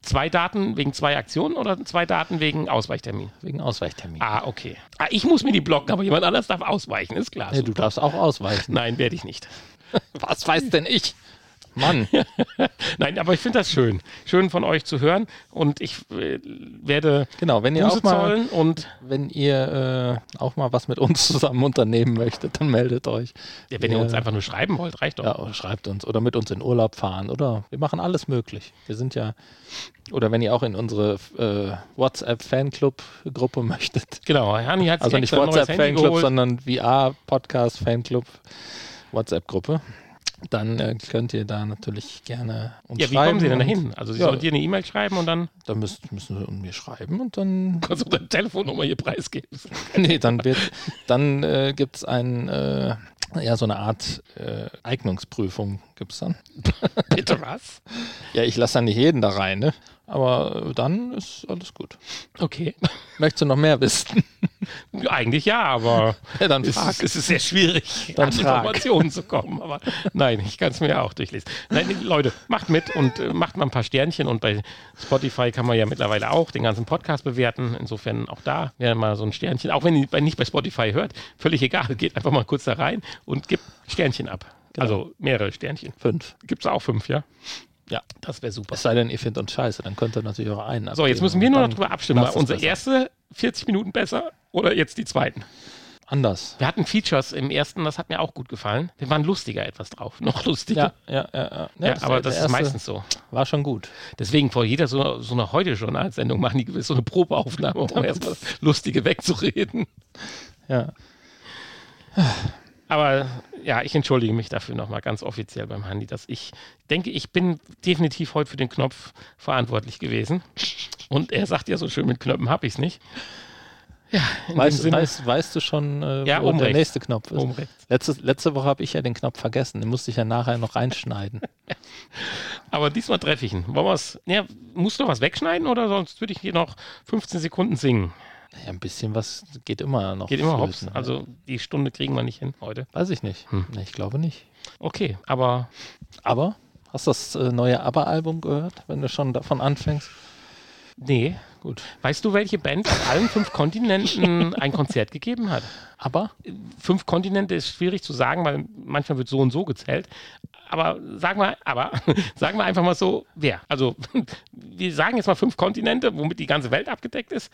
zwei Daten wegen zwei Aktionen oder zwei Daten wegen Ausweichtermin? Wegen Ausweichtermin. Ah, okay. Ah, ich muss mir die blocken, aber jemand anders darf ausweichen, ist klar. Nee, du darfst auch ausweichen. Nein, werde ich nicht. Was weiß denn ich? Mann, Nein, aber ich finde das schön. Schön von euch zu hören und ich äh, werde genau, wenn ihr Buße auch mal, und wenn ihr äh, auch mal was mit uns zusammen unternehmen möchtet, dann meldet euch. ja, wenn ihr Wir- uns einfach nur schreiben wollt, reicht doch. Ja, oder schreibt uns oder mit uns in Urlaub fahren oder wir machen alles möglich. Wir sind ja, oder wenn ihr auch in unsere äh, WhatsApp-Fanclub-Gruppe möchtet. Genau, Hanni hat sich Also nicht WhatsApp-Fanclub, sondern VR-Podcast-Fanclub WhatsApp-Gruppe. Dann äh, könnt ihr da natürlich gerne uns Ja, wie schreiben. kommen Sie denn und- dahin? Also Sie Ja. sollen dir eine E-Mail schreiben und dann Da müsst, müssen Sie mir schreiben und dann, kannst du deine Telefonnummer hier preisgeben. nee, dann wird, dann äh, gibt es ein, äh, ja, so eine Art äh, Eignungsprüfung gibt es dann. Bitte was? Ja, ich lasse dann nicht jeden da rein, ne? Aber dann ist alles gut. Okay. Möchtest du noch mehr wissen? Eigentlich ja, aber Ja, dann es ist, es ist sehr schwierig, Dann an frag. Informationen zu kommen. Aber nein, ich kann es mir ja auch durchlesen. Nein, Leute, macht mit und äh, macht mal ein paar Sternchen. Und bei Spotify kann man ja mittlerweile auch den ganzen Podcast bewerten. Insofern auch da wäre mal so ein Sternchen. Auch wenn ihr nicht bei Spotify hört, völlig egal. Geht einfach mal kurz da rein und gebt Sternchen ab. Genau. Also mehrere Sternchen. Fünf. Gibt es auch fünf, ja? Ja. Das wäre super. Es sei denn, ihr findet uns scheiße, dann könnt ihr natürlich auch einen So, jetzt abgeben. müssen wir nur noch drüber abstimmen. War unsere besser. erste 40 Minuten besser oder jetzt die zweiten? Anders. Wir hatten Features im ersten, das hat mir auch gut gefallen. Wir waren lustiger etwas drauf. Noch lustiger. Ja, ja, ja. ja. Ja, das- aber das ist meistens so. War schon gut. Deswegen vor jeder so, so einer Heute-Journal-Sendung machen die gewiss so eine Probeaufnahme, um erstmal das Lustige wegzureden. Ja. Aber ja, ich entschuldige mich dafür nochmal ganz offiziell beim Handy, dass ich denke, ich bin definitiv heute für den Knopf verantwortlich gewesen. Und er sagt ja so schön, mit Knöpfen habe ich es nicht. Ja, in Weißt, dem Sinne, weißt, weißt du schon, äh, Ja, wo oben der rechts. nächste Knopf ist? rechts. Letzte, letzte Woche habe ich ja den Knopf vergessen. Den musste ich ja nachher noch reinschneiden. Aber diesmal treffe ich ihn. Wollen wir es? Ja, musst du was wegschneiden oder sonst würde ich hier noch 15 Sekunden singen? Ja, ein bisschen was geht immer noch. Geht immer hops. flöten, ja. Also die Stunde kriegen wir nicht hin heute. Weiß ich nicht. Hm. Nee, ich glaube nicht. Okay, aber Aber Hast du das äh, neue ABBA-Album gehört, wenn du schon davon anfängst? Nee. Gut. Weißt du, welche Band auf allen fünf Kontinenten ein Konzert gegeben hat? Aber? Fünf Kontinente ist schwierig zu sagen, weil manchmal wird so und so gezählt. Aber sagen wir, aber sagen wir einfach mal so, wer? Also wir sagen jetzt mal fünf Kontinente, womit die ganze Welt abgedeckt ist.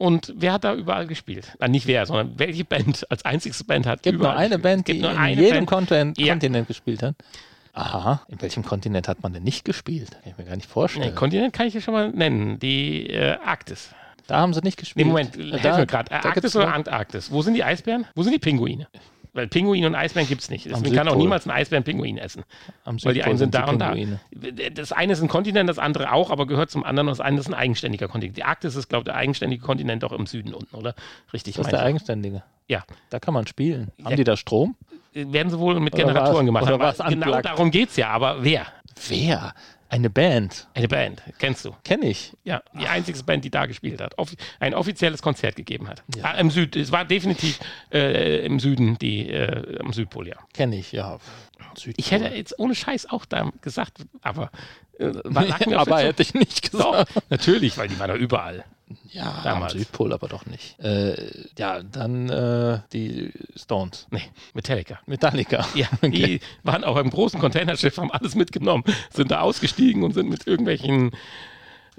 Und wer hat da überall gespielt? Na, nicht wer, sondern welche Band als einzigste Band hat Gibt nur überall eine gespielt? Band, die Gibt nur in eine jedem. Kontinent, Ja. Kontinent gespielt hat. Aha, in welchem Kontinent hat man denn nicht gespielt? Kann ich mir gar nicht Nee, vorstellen. Kontinent kann ich ja schon mal nennen. Die äh, Arktis. da haben sie nicht Nee, gespielt. Moment, Äh, helf da- mir gerade. Arktis oder Antarktis? Wo sind die Eisbären? Wo sind die Pinguine? Weil Pinguin und Eisbären gibt es nicht. Deswegen kann auch niemals ein Eisbären Pinguin essen. am Weil die einen sind da die und da. Das eine ist ein Kontinent, das andere auch, aber gehört zum anderen. Das eine ist ein eigenständiger Kontinent. Die Arktis ist, glaube ich, der eigenständige Kontinent auch im Süden unten, oder? Richtig, Das ist der. Eigenständige. Ja. Da kann man spielen. Haben Ja. die da Strom? Werden sie wohl mit Generatoren gemacht Aber Genau darum geht es ja. Aber wer? Wer? Eine Band. Eine Band. Kennst du? Kenne ich. Ja, die einzige Band, die da gespielt hat. Offi ein offizielles Konzert gegeben hat. Ja. Ah, Im Süd, es war definitiv äh, im Süden, die, äh, am Südpol, ja. Kenne ich, ja. Südpol. Ich hätte jetzt ohne Scheiß auch da gesagt, aber äh, auf aber hätte ich nicht gesagt. Doch, natürlich, weil die waren da überall. Ja, Damals. am Südpol aber doch nicht. Äh, ja, dann äh, die Stones. Nee, Metallica. Metallica. Ja, die waren auch im großen Containerschiff, haben alles mitgenommen, sind da ausgestiegen und sind mit irgendwelchen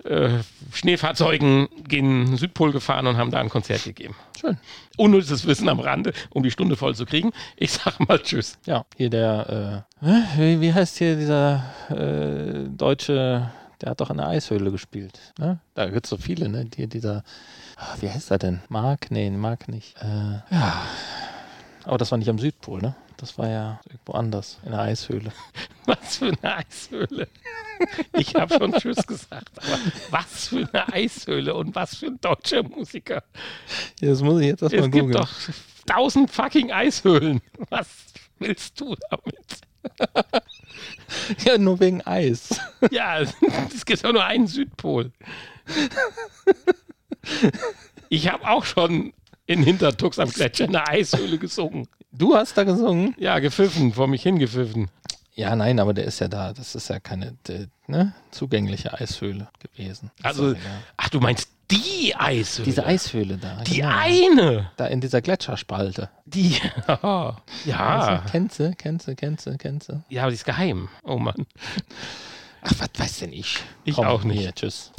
äh, Schneefahrzeugen gen Südpol gefahren und haben da ein Konzert gegeben. Schön. Unnützes Wissen am Rande, um die Stunde voll zu kriegen. Ich sag mal Tschüss. Ja, hier der, äh, wie, wie heißt hier dieser äh, deutsche, der hat doch in der Eishöhle gespielt. Ne? Da gibt es so viele, ne? Die, dieser, ah, wie heißt er denn? Mark? Nee, Mark nicht. Äh, ja. Aber das war nicht am Südpol, ne? Das war ja irgendwo anders, in der Eishöhle. Was für eine Eishöhle. Ich habe schon Tschüss gesagt, aber was für eine Eishöhle und was für ein deutscher Musiker. Ja, das muss ich jetzt erstmal Es gibt doch tausend fucking Eishöhlen. Was willst du damit? Ja, nur wegen Eis. Ja, es gibt doch nur einen Südpol. Ich habe auch schon in Hintertux am Gletscher in der Eishöhle gesungen. Du hast da gesungen? Ja, gepfiffen, vor mich hingepfiffen. Ja, nein, aber der ist ja da. Das ist ja keine de, ne, zugängliche Eishöhle gewesen. Also, So, ja. ach, du meinst die Eishöhle? Diese Eishöhle da. Die genau. eine. Da in dieser Gletscherspalte. Die. ja. Also, kennst du, kennst du, kennst du, kennst du? Ja, aber die ist geheim. Oh Mann. Ach, was weiß denn ich? Ich auch nicht. Hier, tschüss.